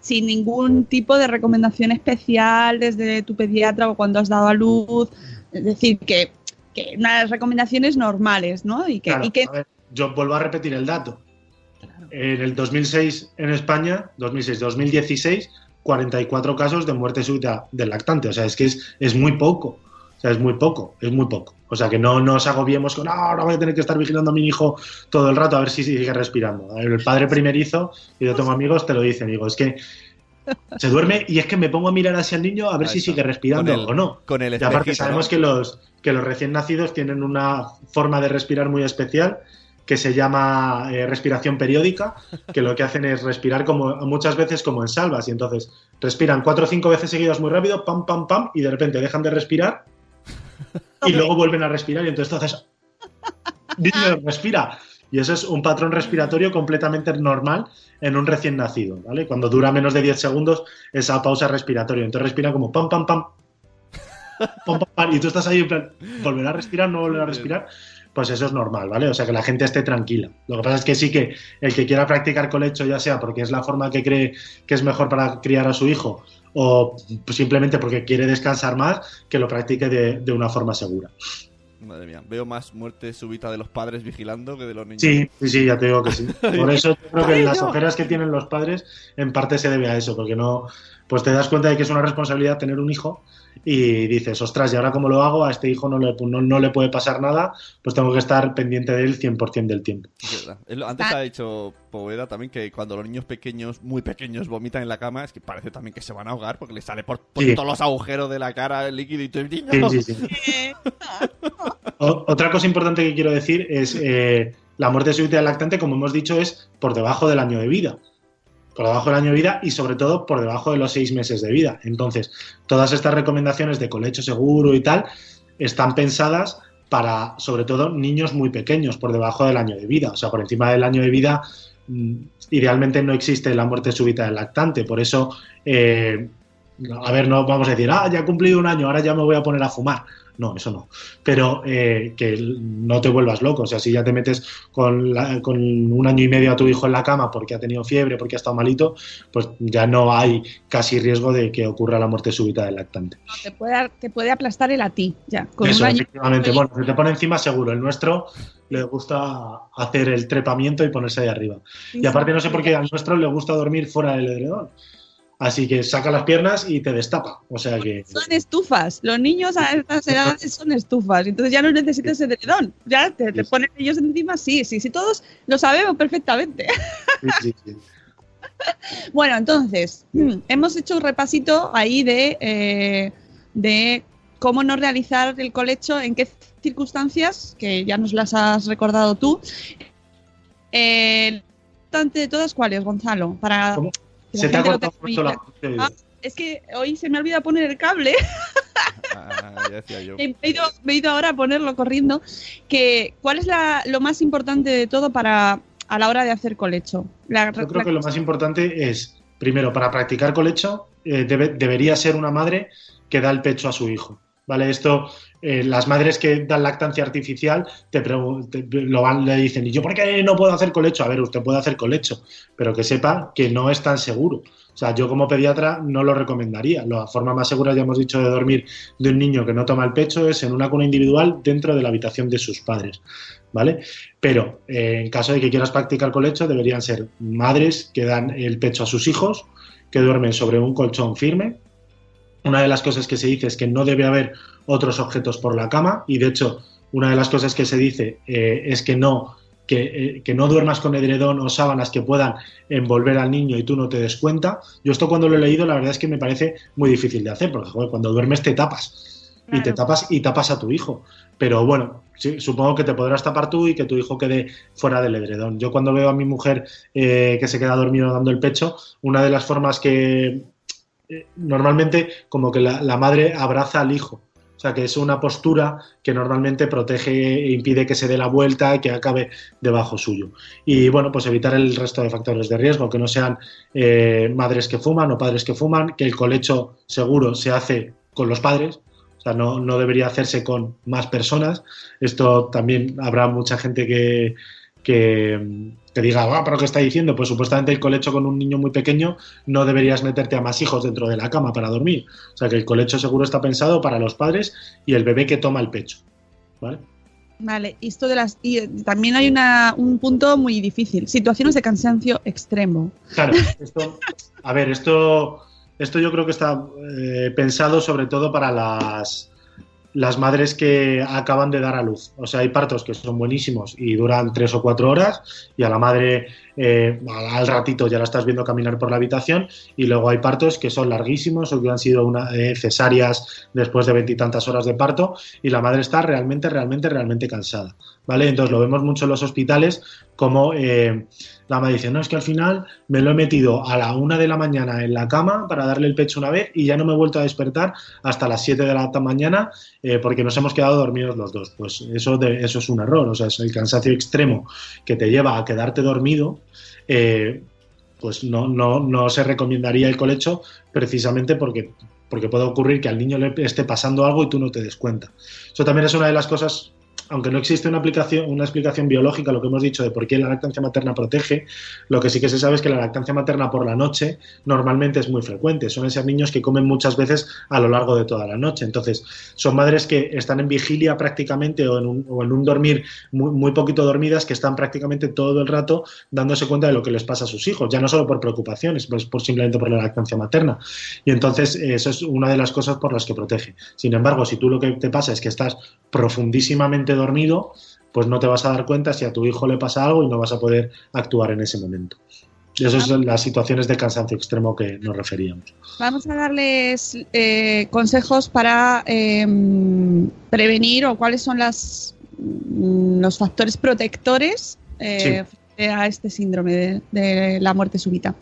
sin ningún tipo de recomendación especial desde tu pediatra o cuando has dado a luz. Es decir, que, unas recomendaciones normales, ¿no? Y que, yo vuelvo a repetir el dato. En el 2006 en España, 2006-2016, 44 casos de muerte súbita del lactante. O sea, es que es, es muy poco es muy poco, es muy poco. O sea, que no nos agobiemos con, ah, ahora voy a tener que estar vigilando a mi hijo todo el rato a ver si sigue respirando. El padre primerizo, y yo tengo amigos, te lo dicen, digo, es que se duerme y es que me pongo a mirar hacia el niño a ver si sigue respirando o no. Con el y aparte sabemos que, los, que los recién nacidos tienen una forma de respirar muy especial que se llama eh, respiración periódica, que lo que hacen es respirar como muchas veces como en salvas y entonces respiran cuatro o cinco veces seguidas muy rápido, pam, pam, pam, y de repente dejan de respirar y luego vuelven a respirar y entonces haces, niño, respira. Y eso es un patrón respiratorio completamente normal en un recién nacido, ¿vale? Cuando dura menos de 10 segundos esa pausa respiratoria. Entonces respira como pam, pam, pam. pom, pom, pam, y tú estás ahí en plan, ¿volverá a respirar? ¿No volverá a respirar? Pues eso es normal, ¿vale? O sea, que la gente esté tranquila. Lo que pasa es que sí que el que quiera practicar colecho, ya sea porque es la forma que cree que es mejor para criar a su hijo o simplemente porque quiere descansar más, que lo practique de, de una forma segura. Madre mía, veo más muerte súbita de los padres vigilando que de los niños. Sí, sí, sí, ya te digo que sí. Por eso yo creo que las ojeras que tienen los padres en parte se debe a eso, porque no, pues te das cuenta de que es una responsabilidad tener un hijo y dices, ostras, ¿y ahora cómo lo hago? A este hijo no le, no, no le puede pasar nada, pues tengo que estar pendiente de él 100% del tiempo. Antes ha dicho Poveda también que cuando los niños pequeños, muy pequeños, vomitan en la cama, es que parece también que se van a ahogar porque les sale por, por Sí. todos los agujeros de la cara el líquido y tú, niño. Sí, sí, sí. O- otra cosa importante que quiero decir es eh, la muerte súbita del lactante, como hemos dicho, es por debajo del año de vida. Por debajo del año de vida y sobre todo por debajo de los seis meses de vida. Entonces, todas estas recomendaciones de colecho seguro y tal están pensadas para, sobre todo, niños muy pequeños, por debajo del año de vida. O sea, por encima del año de vida, mm, idealmente no existe la muerte súbita del lactante. Por eso, eh, a ver, no vamos a decir, ah, ya he cumplido un año, ahora ya me voy a poner a fumar. No, eso no. Pero eh, que no te vuelvas loco. O sea, si ya te metes con, la- con un año y medio a tu hijo en la cama porque ha tenido fiebre, porque ha estado malito, pues ya no hay casi riesgo de que ocurra la muerte súbita del lactante. Te puede, te puede aplastar el a ti, ya. Con Eso, un año. efectivamente. Bueno, se te pone encima seguro. El nuestro le gusta hacer el trepamiento y ponerse ahí arriba. Y aparte no sé por qué al nuestro le gusta dormir fuera del edredón. Así que saca las piernas y te destapa. O sea que... Son estufas. Los niños a estas edades son estufas. Entonces ya no necesitas edredón. Ya te, ponen ellos encima. Sí, sí, sí. Todos lo sabemos perfectamente. sí, sí, sí. Bueno, entonces, hemos hecho un repasito ahí de, eh, de cómo no realizar el colecho, en qué circunstancias, que ya nos las has recordado tú. Eh, de todas, ¿cuáles, Gonzalo? Para ¿Cómo? Se te ha cortado mucho la... Ah, Es que hoy se me olvida poner el cable. Ah, ya decía yo. Me he, ido, me he ido ahora a ponerlo corriendo. Que, ¿Cuál es la- lo más importante de todo para a la hora de hacer colecho? La- Yo creo la- que lo más importante es, primero, para practicar colecho, eh, debe- debería ser una madre que da el pecho a su hijo. ¿Vale? Esto, eh, las madres que dan lactancia artificial te, te- lo van, le dicen, ¿y yo por qué no puedo hacer colecho? A ver, usted puede hacer colecho, pero que sepa que no es tan seguro. O sea, yo como pediatra no lo recomendaría. La forma más segura, ya hemos dicho, de dormir de un niño que no toma el pecho es en una cuna individual dentro de la habitación de sus padres. ¿Vale? Pero eh, en caso de que quieras practicar colecho, deberían ser madres que dan el pecho a sus hijos, que duermen sobre un colchón firme. Una de las cosas que se dice es que no debe haber otros objetos por la cama y de hecho una de las cosas que se dice eh, es que no que, eh, que no duermas con edredón o sábanas que puedan envolver al niño y tú no te des cuenta. Yo esto cuando lo he leído la verdad es que me parece muy difícil de hacer porque joder, cuando duermes te tapas y te tapas y tapas a tu hijo. Pero bueno, sí, supongo que te podrás tapar tú y que tu hijo quede fuera del edredón. Yo cuando veo a mi mujer eh, que se queda dormido dando el pecho, una de las formas que eh, normalmente como que la, madre abraza al hijo. O sea, que es una postura que normalmente protege e impide que se dé la vuelta y que acabe debajo suyo. Y bueno, pues evitar el resto de factores de riesgo, que no sean eh, madres que fuman o padres que fuman, que el colecho seguro se hace con los padres, o sea, no, no debería hacerse con más personas. Esto también habrá mucha gente que, que, que diga, ah, pero ¿qué está diciendo? Pues supuestamente el colecho con un niño muy pequeño no deberías meterte a más hijos dentro de la cama para dormir. O sea, que el colecho seguro está pensado para los padres y el bebé que toma el pecho. ¿Vale? Vale, y esto de las y eh, también hay una, un punto muy difícil, situaciones de cansancio extremo. Claro, esto, a ver, esto, esto yo creo que está eh, pensado sobre todo para las, las madres que acaban de dar a luz. O sea, hay partos que son buenísimos y duran tres o cuatro horas y a la madre eh, al ratito ya la estás viendo caminar por la habitación y luego hay partos que son larguísimos o que han sido una, eh, cesáreas después de veintitantas horas de parto y la madre está realmente, realmente, realmente cansada. ¿Vale? Entonces lo vemos mucho en los hospitales como eh, la madre dice, no, es que al final me lo he metido a la una de la mañana en la cama para darle el pecho una vez y ya no me he vuelto a despertar hasta las 7 de la mañana eh, porque nos hemos quedado dormidos los dos. Pues eso, de, eso es un error, o sea, es el cansancio extremo que te lleva a quedarte dormido. eh, pues no, no, no se recomendaría el colecho precisamente porque porque puede ocurrir que al niño le esté pasando algo y tú no te des cuenta. Eso también es una de las cosas aunque no existe una, explicación biológica, lo que hemos dicho de por qué la lactancia materna protege, lo que sí que se sabe es que la lactancia materna por la noche normalmente es muy frecuente. Son esos niños que comen muchas veces a lo largo de toda la noche. Entonces, son madres que están en vigilia prácticamente o en un, o en un dormir muy, muy, poquito dormidas, que están prácticamente todo el rato dándose cuenta de lo que les pasa a sus hijos, ya no solo por preocupaciones, pues por simplemente por la lactancia materna. Y entonces, eso es una de las cosas por las que protege. Sin embargo, si tú lo que te pasa es que estás profundísimamente dormido, pues no te vas a dar cuenta si a tu hijo le pasa algo y no vas a poder actuar en ese momento. Y esas son las situaciones de cansancio extremo que nos referíamos. Vamos a darles eh, consejos para eh, prevenir o cuáles son las, mm, los factores protectores eh, sí. a este síndrome de, de la muerte súbita.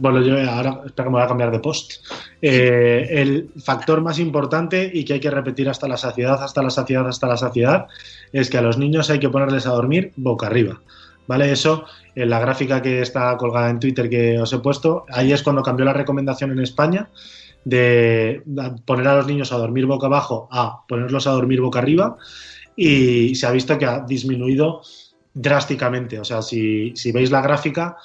Bueno, yo ahora espera que me voy a cambiar de post. Eh, el factor más importante y que hay que repetir hasta la saciedad, hasta la saciedad, hasta la saciedad, es que a los niños hay que ponerles a dormir boca arriba. ¿Vale? Eso, en la gráfica que está colgada en Twitter que os he puesto, ahí es cuando cambió la recomendación en España de poner a los niños a dormir boca abajo a ponerlos a dormir boca arriba y se ha visto que ha disminuido drásticamente. O sea, si, si veis la gráfica,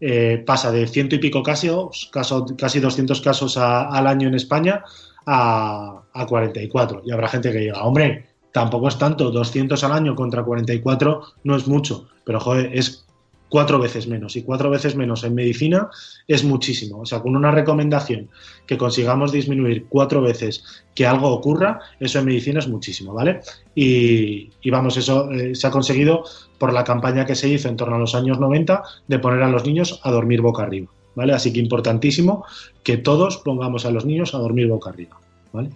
eh, pasa de ciento y pico casos, caso, casi 200 casos a, al año en España a, a, 44. Y habrá gente que diga, hombre, tampoco es tanto, 200 al año contra 44 no es mucho, pero joder, es cuatro veces menos. Y cuatro veces menos en medicina es muchísimo. O sea, con una recomendación que consigamos disminuir cuatro veces que algo ocurra, eso en medicina es muchísimo, ¿vale? Y, y vamos, eso eh, se ha conseguido por la campaña que se hizo en torno a los años 90 de poner a los niños a dormir boca arriba, ¿vale? Así que importantísimo que todos pongamos a los niños a dormir boca arriba. ¿Vale?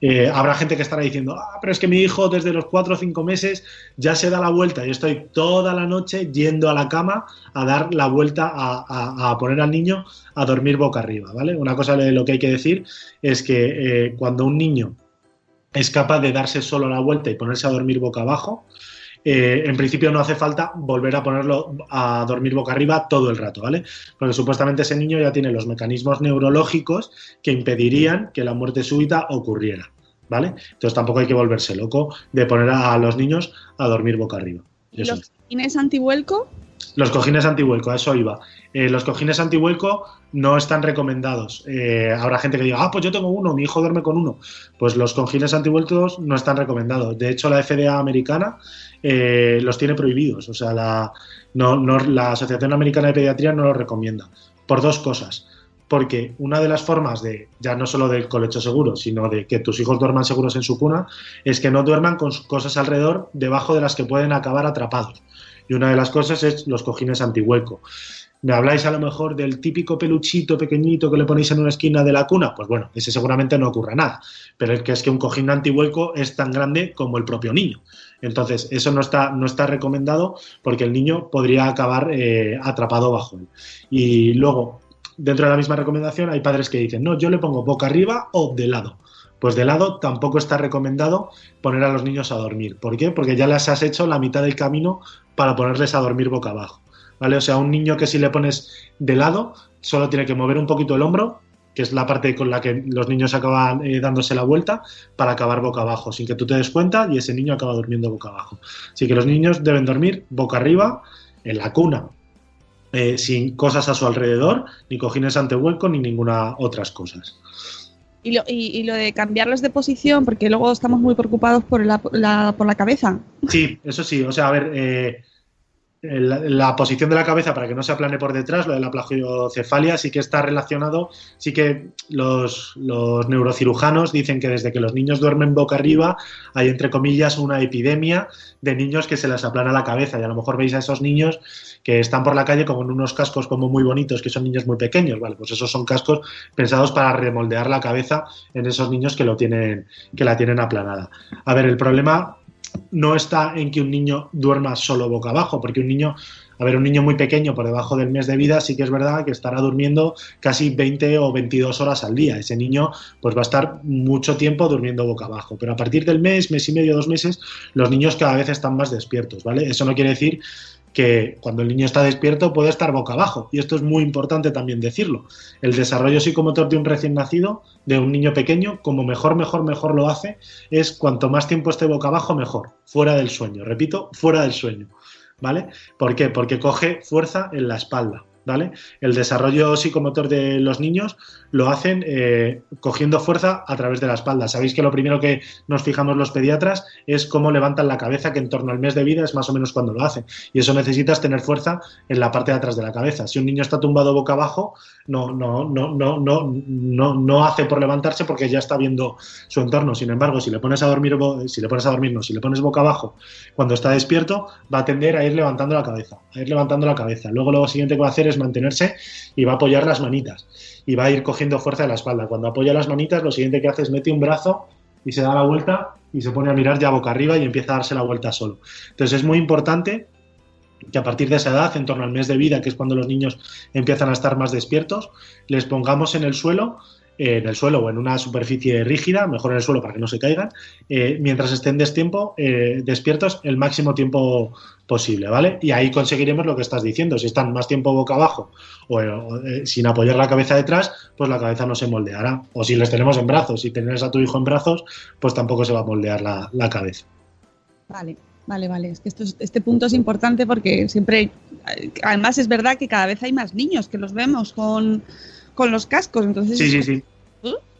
Eh, habrá gente que estará diciendo, ah, pero es que mi hijo desde los 4 o 5 meses ya se da la vuelta y estoy toda la noche yendo a la cama a dar la vuelta a, poner al niño a dormir boca arriba. ¿vale? Una cosa de lo que hay que decir es que eh, cuando un niño es capaz de darse solo la vuelta y ponerse a dormir boca abajo, eh, en principio no hace falta volver a ponerlo a dormir boca arriba todo el rato, ¿vale? Porque supuestamente ese niño ya tiene los mecanismos neurológicos que impedirían que la muerte súbita ocurriera, ¿vale? Entonces tampoco hay que volverse loco de poner a los niños a dormir boca arriba. ¿Y Eso. los? Los cojines antivuelco, a eso iba. Eh, los cojines antivuelco no están recomendados. Eh, habrá gente que diga, ah, pues yo tengo uno, mi hijo duerme con uno. Pues los cojines antivuelcos no están recomendados. De hecho, la FDA americana eh, los tiene prohibidos. O sea, la, no, no, la Asociación Americana de Pediatría no los recomienda. Por dos cosas. Porque una de las formas de, ya no solo del colecho seguro, sino de que tus hijos duerman seguros en su cuna, es que no duerman con cosas alrededor debajo de las que pueden acabar atrapados. Y una de las cosas es los cojines antihueco. ¿Me habláis a lo mejor del típico peluchito pequeñito que le ponéis en una esquina de la cuna? Pues bueno, ese seguramente no ocurra nada. Pero es que es que un cojín antihueco es tan grande como el propio niño. Entonces, eso no está, no está recomendado porque el niño podría acabar eh, atrapado bajo él. Y luego, dentro de la misma recomendación, hay padres que dicen, no, yo le pongo boca arriba o de lado. Pues de lado tampoco está recomendado poner a los niños a dormir. ¿Por qué? Porque ya les has hecho la mitad del camino para ponerles a dormir boca abajo. ¿Vale? O sea, un niño que si le pones de lado, solo tiene que mover un poquito el hombro, que es la parte con la que los niños acaban eh, dándose la vuelta, para acabar boca abajo, sin que tú te des cuenta y ese niño acaba durmiendo boca abajo. Así que los niños deben dormir boca arriba, en la cuna, eh, sin cosas a su alrededor, ni cojines ante ni ninguna otras cosas. Y lo, y, lo, de cambiarlos de posición, porque luego estamos muy preocupados por la, la por la cabeza. Sí, eso sí. O sea, a ver, eh, la, posición de la cabeza para que no se aplane por detrás, lo de la plagiocefalia, sí que está relacionado, sí que los, neurocirujanos dicen que desde que los niños duermen boca arriba hay, entre comillas, una epidemia de niños que se les aplana la cabeza y a lo mejor veis a esos niños que están por la calle como en unos cascos como muy bonitos, que son niños muy pequeños, ¿vale? Pues esos son cascos pensados para remoldear la cabeza en esos niños que, lo tienen, que la tienen aplanada. A ver, el problema no está en que un niño duerma solo boca abajo, porque un niño, a ver, un niño muy pequeño por debajo del mes de vida sí que es verdad que estará durmiendo casi 20 o 22 horas al día. Ese niño pues va a estar mucho tiempo durmiendo boca abajo, pero a partir del mes, mes y medio, dos meses, los niños cada vez están más despiertos, ¿vale? Eso no quiere decir que cuando el niño está despierto puede estar boca abajo. Y esto es muy importante también decirlo. El desarrollo psicomotor de un recién nacido, de un niño pequeño, como mejor, mejor, mejor lo hace, es cuanto más tiempo esté boca abajo, mejor. Fuera del sueño. Repito, fuera del sueño. ¿Vale? ¿Por qué? Porque coge fuerza en la espalda. ¿Vale? El desarrollo psicomotor de los niños lo hacen eh, cogiendo fuerza a través de la espalda. Sabéis que lo primero que nos fijamos los pediatras es cómo levantan la cabeza, que en torno al mes de vida es más o menos cuando lo hacen. Y eso necesitas tener fuerza en la parte de atrás de la cabeza. Si un niño está tumbado boca abajo, no, no, no, no, no, no, no hace por levantarse porque ya está viendo su entorno. Sin embargo, si le pones a dormir, si le pones a dormir, no, si le pones boca abajo cuando está despierto, va a tender a ir levantando la cabeza, a ir levantando la cabeza. Luego lo siguiente que va a hacer es mantenerse y va a apoyar las manitas y va a ir cogiendo fuerza de la espalda. Cuando apoya las manitas, lo siguiente que hace es mete un brazo y se da la vuelta y se pone a mirar ya boca arriba y empieza a darse la vuelta solo. Entonces es muy importante que a partir de esa edad, en torno al mes de vida, que es cuando los niños empiezan a estar más despiertos, les pongamos en el suelo en el suelo o en una superficie rígida, mejor en el suelo para que no se caigan, eh, mientras estén destiempo, eh, despiertos el máximo tiempo posible, ¿vale? Y ahí conseguiremos lo que estás diciendo. Si están más tiempo boca abajo o, eh, sin apoyar la cabeza detrás, pues la cabeza no se moldeará. O si les tenemos en brazos, si tienes a tu hijo en brazos, pues tampoco se va a moldear la, cabeza. Vale. Vale, vale. Es que esto este punto es importante porque siempre, además es verdad que cada vez hay más niños que los vemos con, con los cascos. Entonces, sí, sí, sí.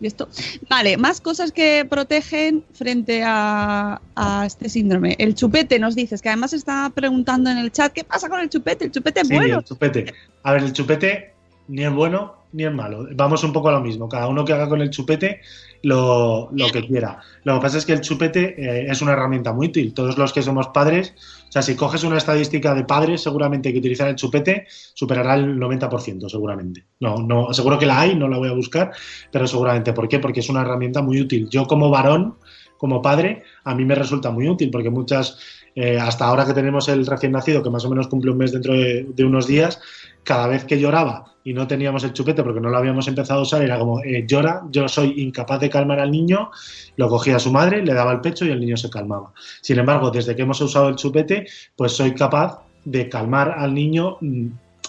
¿Y esto? Vale, más cosas que protegen frente a, este síndrome. El chupete, nos dices, que además está preguntando en el chat, ¿qué pasa con el chupete? ¿El chupete es bueno? El chupete. A ver, el chupete ni es bueno ni es malo. Vamos un poco a lo mismo. Cada uno que haga con el chupete lo, que quiera. Lo que pasa es que el chupete eh, es una herramienta muy útil. Todos los que somos padres o sea, si coges una estadística de padres, seguramente que utilizan el chupete superará el 90%, seguramente. No, no, seguro que la hay, no la voy a buscar, pero seguramente. ¿Por qué? Porque es una herramienta muy útil. Yo como varón, como padre, a mí me resulta muy útil porque muchas, eh, hasta ahora que tenemos el recién nacido, que más o menos cumple un mes dentro de, de unos días, cada vez que lloraba y no teníamos el chupete porque no lo habíamos empezado a usar, era como, eh, llora, yo soy incapaz de calmar al niño, lo cogía su madre, le daba el pecho y el niño se calmaba. Sin embargo, desde que hemos usado el chupete, pues soy capaz de calmar al niño mm,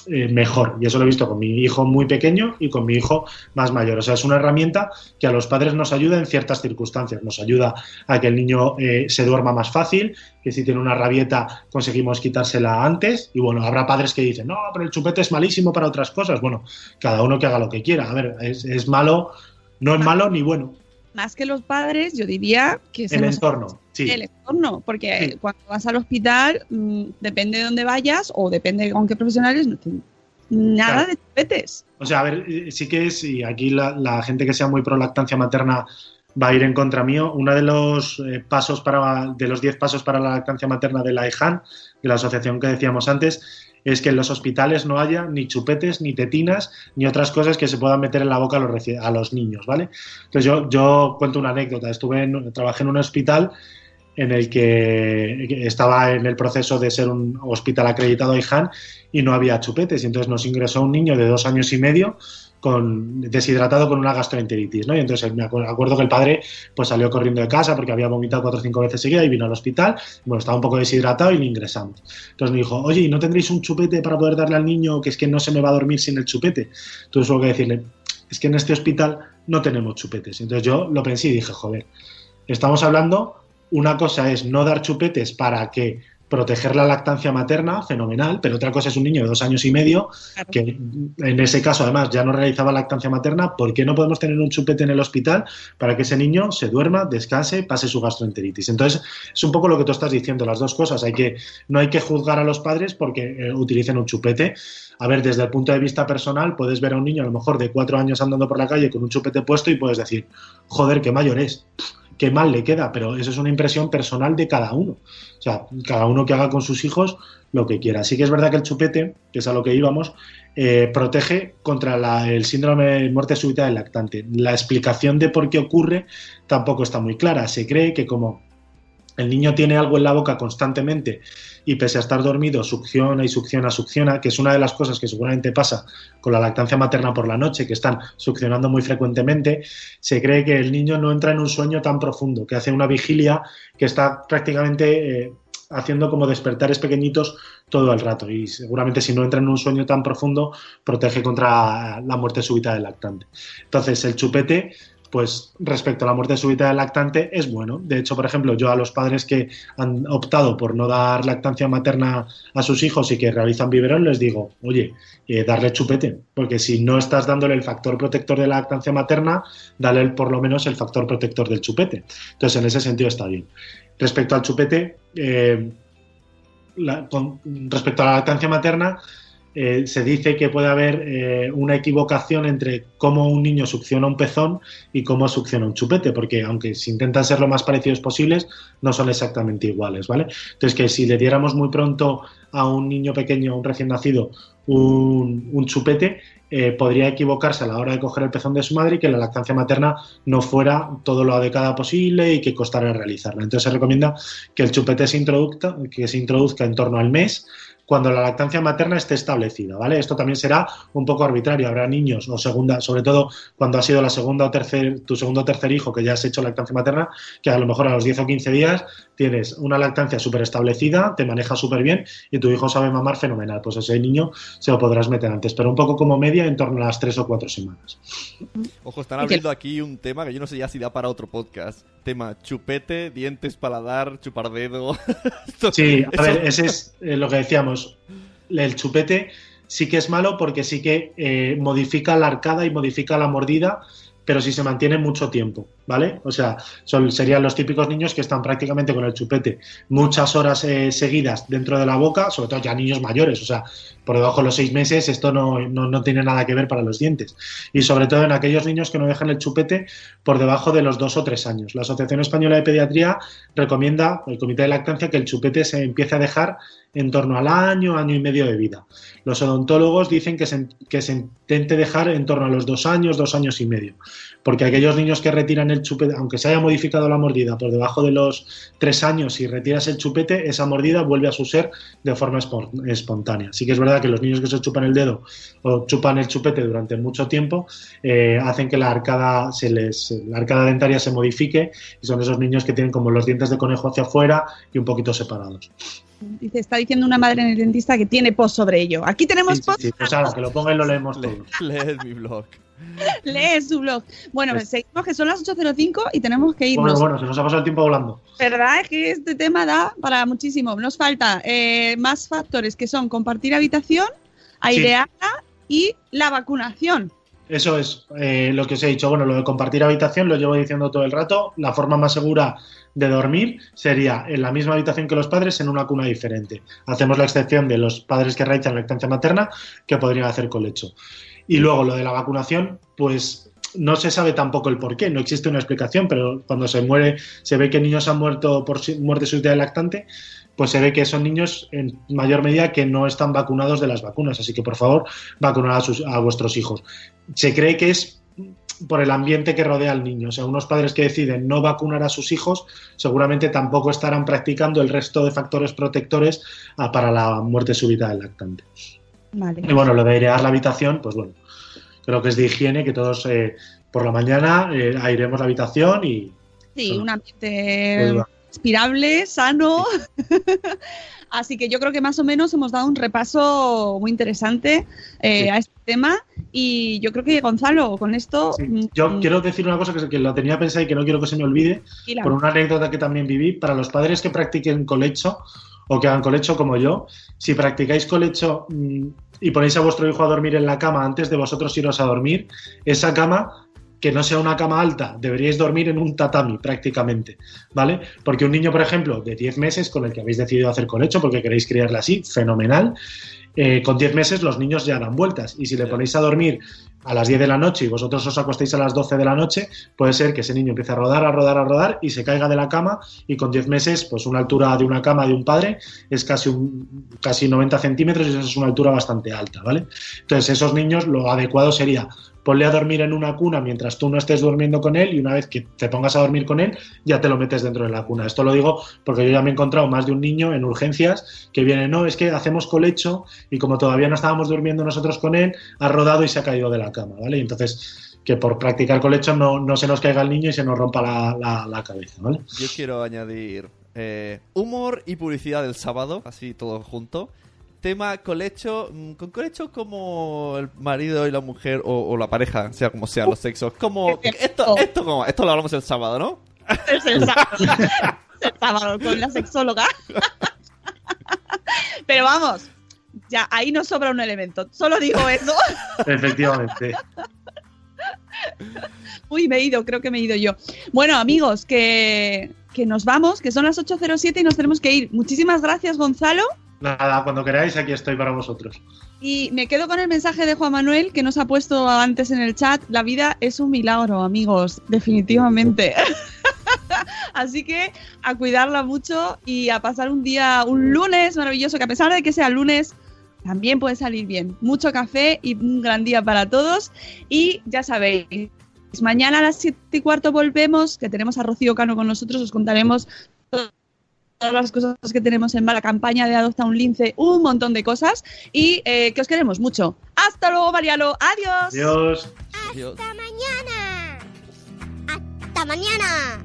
eh, mejor. Y eso lo he visto con mi hijo muy pequeño y con mi hijo más mayor. O sea, es una herramienta que a los padres nos ayuda en ciertas circunstancias. Nos ayuda a que el niño eh, se duerma más fácil, que si tiene una rabieta conseguimos quitársela antes. Y bueno, habrá padres que dicen, no, pero el chupete es malísimo para otras cosas. Bueno, cada uno que haga lo que quiera. A ver, es, malo, no es malo ni bueno más que los padres, yo diría que es el entorno. Sí. El entorno, porque cuando vas al hospital, mm, depende de dónde vayas o depende con qué profesionales, nada de chupetes. O sea, a ver, eh, sí que es, y aquí la, gente que sea muy pro lactancia materna va a ir en contra mío. Uno de los eh, pasos para, de los 10 pasos para la lactancia materna de la EJAN, de la asociación que decíamos antes, es que en los hospitales no haya ni chupetes, ni tetinas, ni otras cosas que se puedan meter en la boca a los, a los niños, ¿vale? Entonces yo, yo cuento una anécdota. Estuve en, trabajé en un hospital en el que estaba en el proceso de ser un hospital acreditado IJAN y no había chupetes. Y entonces nos ingresó un niño de dos años y medio con, deshidratado con una gastroenteritis, ¿no? Y entonces me acuerdo, que el padre pues salió corriendo de casa porque había vomitado cuatro o cinco veces seguida y vino al hospital, bueno, estaba un poco deshidratado y le ingresamos. Entonces me dijo, oye, ¿y no tendréis un chupete para poder darle al niño que es que no se me va a dormir sin el chupete? Entonces hubo que decirle, es que en este hospital no tenemos chupetes. Entonces yo lo pensé y dije, joder, estamos hablando, una cosa es no dar chupetes para que proteger la lactancia materna, fenomenal, pero otra cosa es un niño de dos años y medio que en ese caso además ya no realizaba lactancia materna, ¿por qué no podemos tener un chupete en el hospital para que ese niño se duerma, descanse, pase su gastroenteritis? Entonces, es un poco lo que tú estás diciendo, las dos cosas, hay que, no hay que juzgar a los padres porque eh, utilicen un chupete. A ver, desde el punto de vista personal, puedes ver a un niño a lo mejor de cuatro años andando por la calle con un chupete puesto y puedes decir, joder, qué mayor es qué mal le queda, pero eso es una impresión personal de cada uno. O sea, cada uno que haga con sus hijos lo que quiera. Sí que es verdad que el chupete, que es a lo que íbamos, eh, protege contra el síndrome de muerte súbita del lactante. La explicación de por qué ocurre tampoco está muy clara. Se cree que como el niño tiene algo en la boca constantemente y pese a estar dormido succiona y succiona, succiona, que es una de las cosas que seguramente pasa con la lactancia materna por la noche, que están succionando muy frecuentemente, se cree que el niño no entra en un sueño tan profundo, que hace una vigilia que está prácticamente... Eh, haciendo como despertares pequeñitos todo el rato y seguramente si no entra en un sueño tan profundo protege contra la muerte súbita del lactante. Entonces el chupete pues respecto a la muerte súbita del lactante es bueno. De hecho, por ejemplo, yo a los padres que han optado por no dar lactancia materna a sus hijos y que realizan biberón, les digo, oye, eh, darle chupete, porque si no estás dándole el factor protector de la lactancia materna, dale por lo menos el factor protector del chupete. Entonces, en ese sentido está bien. Respecto al chupete, eh, respecto a la lactancia materna, eh, se dice que puede haber eh, una equivocación entre cómo un niño succiona un pezón y cómo succiona un chupete, porque aunque se intentan ser lo más parecidos posibles, no son exactamente iguales, ¿vale? Entonces, que si le diéramos muy pronto a un niño pequeño, un recién nacido, un, chupete, eh, podría equivocarse a la hora de coger el pezón de su madre y que la lactancia materna no fuera todo lo adecuada posible y que costara realizarla. Entonces se recomienda que el chupete se introduzca, que se introduzca en torno al mes cuando la lactancia materna esté establecida, ¿vale? Esto también será un poco arbitrario. Habrá niños o segunda, sobre todo cuando ha sido la segunda o tercer, tu segundo o tercer hijo que ya has hecho lactancia materna, que a lo mejor a los 10 o 15 días tienes una lactancia súper establecida, te maneja súper bien y tu hijo sabe mamar fenomenal. Pues ese niño se lo podrás meter antes, pero un poco como media en torno a las 3 o 4 semanas. Ojo, están abriendo aquí un tema que yo no sé ya si da para otro podcast. Tema chupete, dientes, paladar, chupar dedo. sí, a ver, ese es eh, lo que decíamos el chupete sí que es malo porque sí que eh, modifica la arcada y modifica la mordida, pero si se mantiene mucho tiempo. ¿Vale? O sea, son, serían los típicos niños que están prácticamente con el chupete muchas horas eh, seguidas dentro de la boca, sobre todo ya niños mayores, o sea, por debajo de los seis meses esto no, no, tiene nada que ver para los dientes. Y sobre todo en aquellos niños que no dejan el chupete por debajo de los dos o tres años. La Asociación Española de Pediatría recomienda, el Comité de Lactancia, que el chupete se empiece a dejar en torno al año, año y medio de vida. Los odontólogos dicen que se, que se intente dejar en torno a los dos años, dos años y medio, porque aquellos niños que retiran el chupete, aunque se haya modificado la mordida por debajo de los tres años y retiras el chupete, esa mordida vuelve a su ser de forma espontánea. Sí que es verdad que los niños que se chupan el dedo o chupan el chupete durante mucho tiempo eh, hacen que la arcada, se les, la arcada dentaria se modifique y son esos niños que tienen como los dientes de conejo hacia afuera y un poquito separados. Dice, está diciendo una madre en el dentista que tiene post sobre ello. Aquí tenemos post. Sí, pues ahora, que lo ponga y lo leemos todos. Lees mi blog. Lee su blog. Bueno, pues, seguimos que son las 8.05 y tenemos que irnos. Bueno, bueno, se nos ha pasado el tiempo volando. ¿Verdad? Es que este tema da para muchísimo. Nos falta eh, más factores que son compartir habitación, airearla y la vacunación. Eso es eh, lo que os he dicho. Bueno, lo de compartir habitación lo llevo diciendo todo el rato. La forma más segura de dormir sería en la misma habitación que los padres en una cuna diferente. Hacemos la excepción de los padres que realizan lactancia materna que podrían hacer colecho. Y luego lo de la vacunación, pues no se sabe tampoco el por qué, no existe una explicación, pero cuando se muere, se ve que niños han muerto por muerte súbita de lactante, pues se ve que son niños en mayor medida que no están vacunados de las vacunas. Así que por favor, vacunar a, sus, a vuestros hijos. Se cree que es por el ambiente que rodea al niño. O sea, unos padres que deciden no vacunar a sus hijos seguramente tampoco estarán practicando el resto de factores protectores ah, para la muerte súbita del lactante. Y bueno, lo de airear la habitación, pues bueno, creo que es de higiene que todos eh, por la mañana eh, airemos la habitación y... Sí, un ambiente pues respirable, sano. Así que yo creo que más o menos hemos dado un repaso muy interesante eh, a este tema. Y yo creo que Gonzalo, con esto... Mm, yo mm, quiero decir una cosa que, que lo tenía pensado y que no quiero que se me olvide, por una anécdota que también viví, para los padres que practiquen colecho o que hagan colecho como yo, si practicáis colecho mm, y ponéis a vuestro hijo a dormir en la cama antes de vosotros iros a dormir, esa cama que no sea una cama alta, deberíais dormir en un tatami prácticamente, ¿vale? Porque un niño, por ejemplo, de 10 meses con el que habéis decidido hacer colecho porque queréis criarle así, fenomenal, eh, con 10 meses los niños ya dan vueltas y si le ponéis a dormir a las 10 de la noche y vosotros os acostéis a las 12 de la noche, puede ser que ese niño empiece a rodar, a rodar, a rodar y se caiga de la cama y con 10 meses, pues una altura de una cama de un padre es casi, un, casi 90 centímetros y eso es una altura bastante alta, ¿vale? Entonces esos niños lo adecuado sería ponle a dormir en una cuna mientras tú no estés durmiendo con él y una vez que te pongas a dormir con él, ya te lo metes dentro de la cuna. Esto lo digo porque yo ya me he encontrado más de un niño en urgencias que viene, no, es que hacemos colecho y como todavía no estábamos durmiendo nosotros con él, ha rodado y se ha caído de la cama, ¿vale? Y entonces que por practicar colecho no, no se nos caiga el niño y se nos rompa la, la, cabeza, ¿vale? Yo quiero añadir Eh, humor y publicidad del sábado, así todo junto. Tema colecho, mm, con colecho como el marido y la mujer o, o la pareja, sea como sea, los sexos. Como esto, esto, como, esto lo hablamos el sábado, ¿no? Es el sábado. el sábado con la sexóloga. Pero vamos, ya ahí nos sobra un elemento. Solo digo eso. Efectivamente. Uy, me he ido, creo que me he ido yo. Bueno, amigos, que, que nos vamos, que son las 8.07 y nos tenemos que ir. Muchísimas gracias, Gonzalo. Nada, cuando queráis, aquí estoy para vosotros. Y me quedo con el mensaje de Juan Manuel que nos ha puesto antes en el chat. La vida es un milagro, amigos, definitivamente. Así que a cuidarla mucho y a pasar un día, un lunes maravilloso, que a pesar de que sea lunes, también puede salir bien. Mucho café y un gran día para todos. Y ya sabéis, mañana a las 7 y cuarto volvemos, que tenemos a Rocío Cano con nosotros, os contaremos todas las cosas que tenemos en la campaña de Adopta un Lince, un montón de cosas y eh, que os queremos mucho. Hasta luego, Mariano. Adiós. Adiós. Adiós. Hasta mañana. Hasta mañana.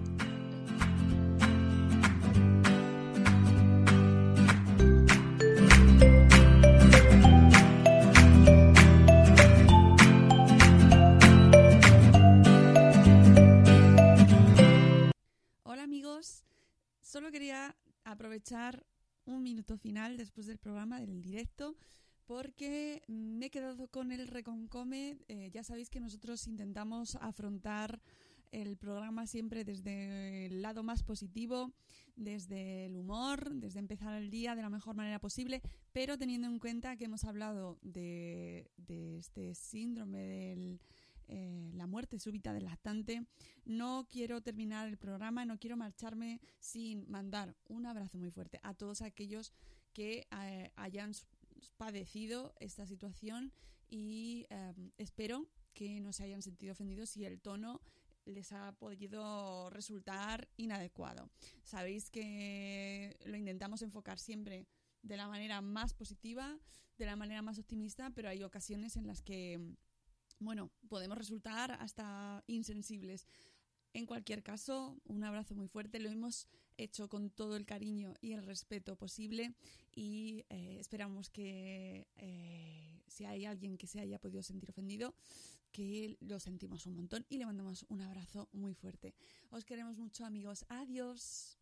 Hola amigos, solo quería aprovechar un minuto final después del programa, del directo, porque me he quedado con el Reconcome. Eh, ya sabéis que nosotros intentamos afrontar el programa siempre desde el lado más positivo, desde el humor, desde empezar el día de la mejor manera posible, pero teniendo en cuenta que hemos hablado de, de este síndrome del eh, la muerte súbita del lactante, no quiero terminar el programa, no quiero marcharme sin mandar un abrazo muy fuerte a todos aquellos que eh, hayan padecido esta situación y eh, espero que no se hayan sentido ofendidos si el tono les ha podido resultar inadecuado. Sabéis que lo intentamos enfocar siempre de la manera más positiva, de la manera más optimista, pero hay ocasiones en las que bueno, podemos resultar hasta insensibles. En cualquier caso, un abrazo muy fuerte. Lo hemos hecho con todo el cariño y el respeto posible y eh, esperamos que eh, si hay alguien que se haya podido sentir ofendido, que lo sentimos un montón y le mandamos un abrazo muy fuerte. Os queremos mucho amigos. Adiós.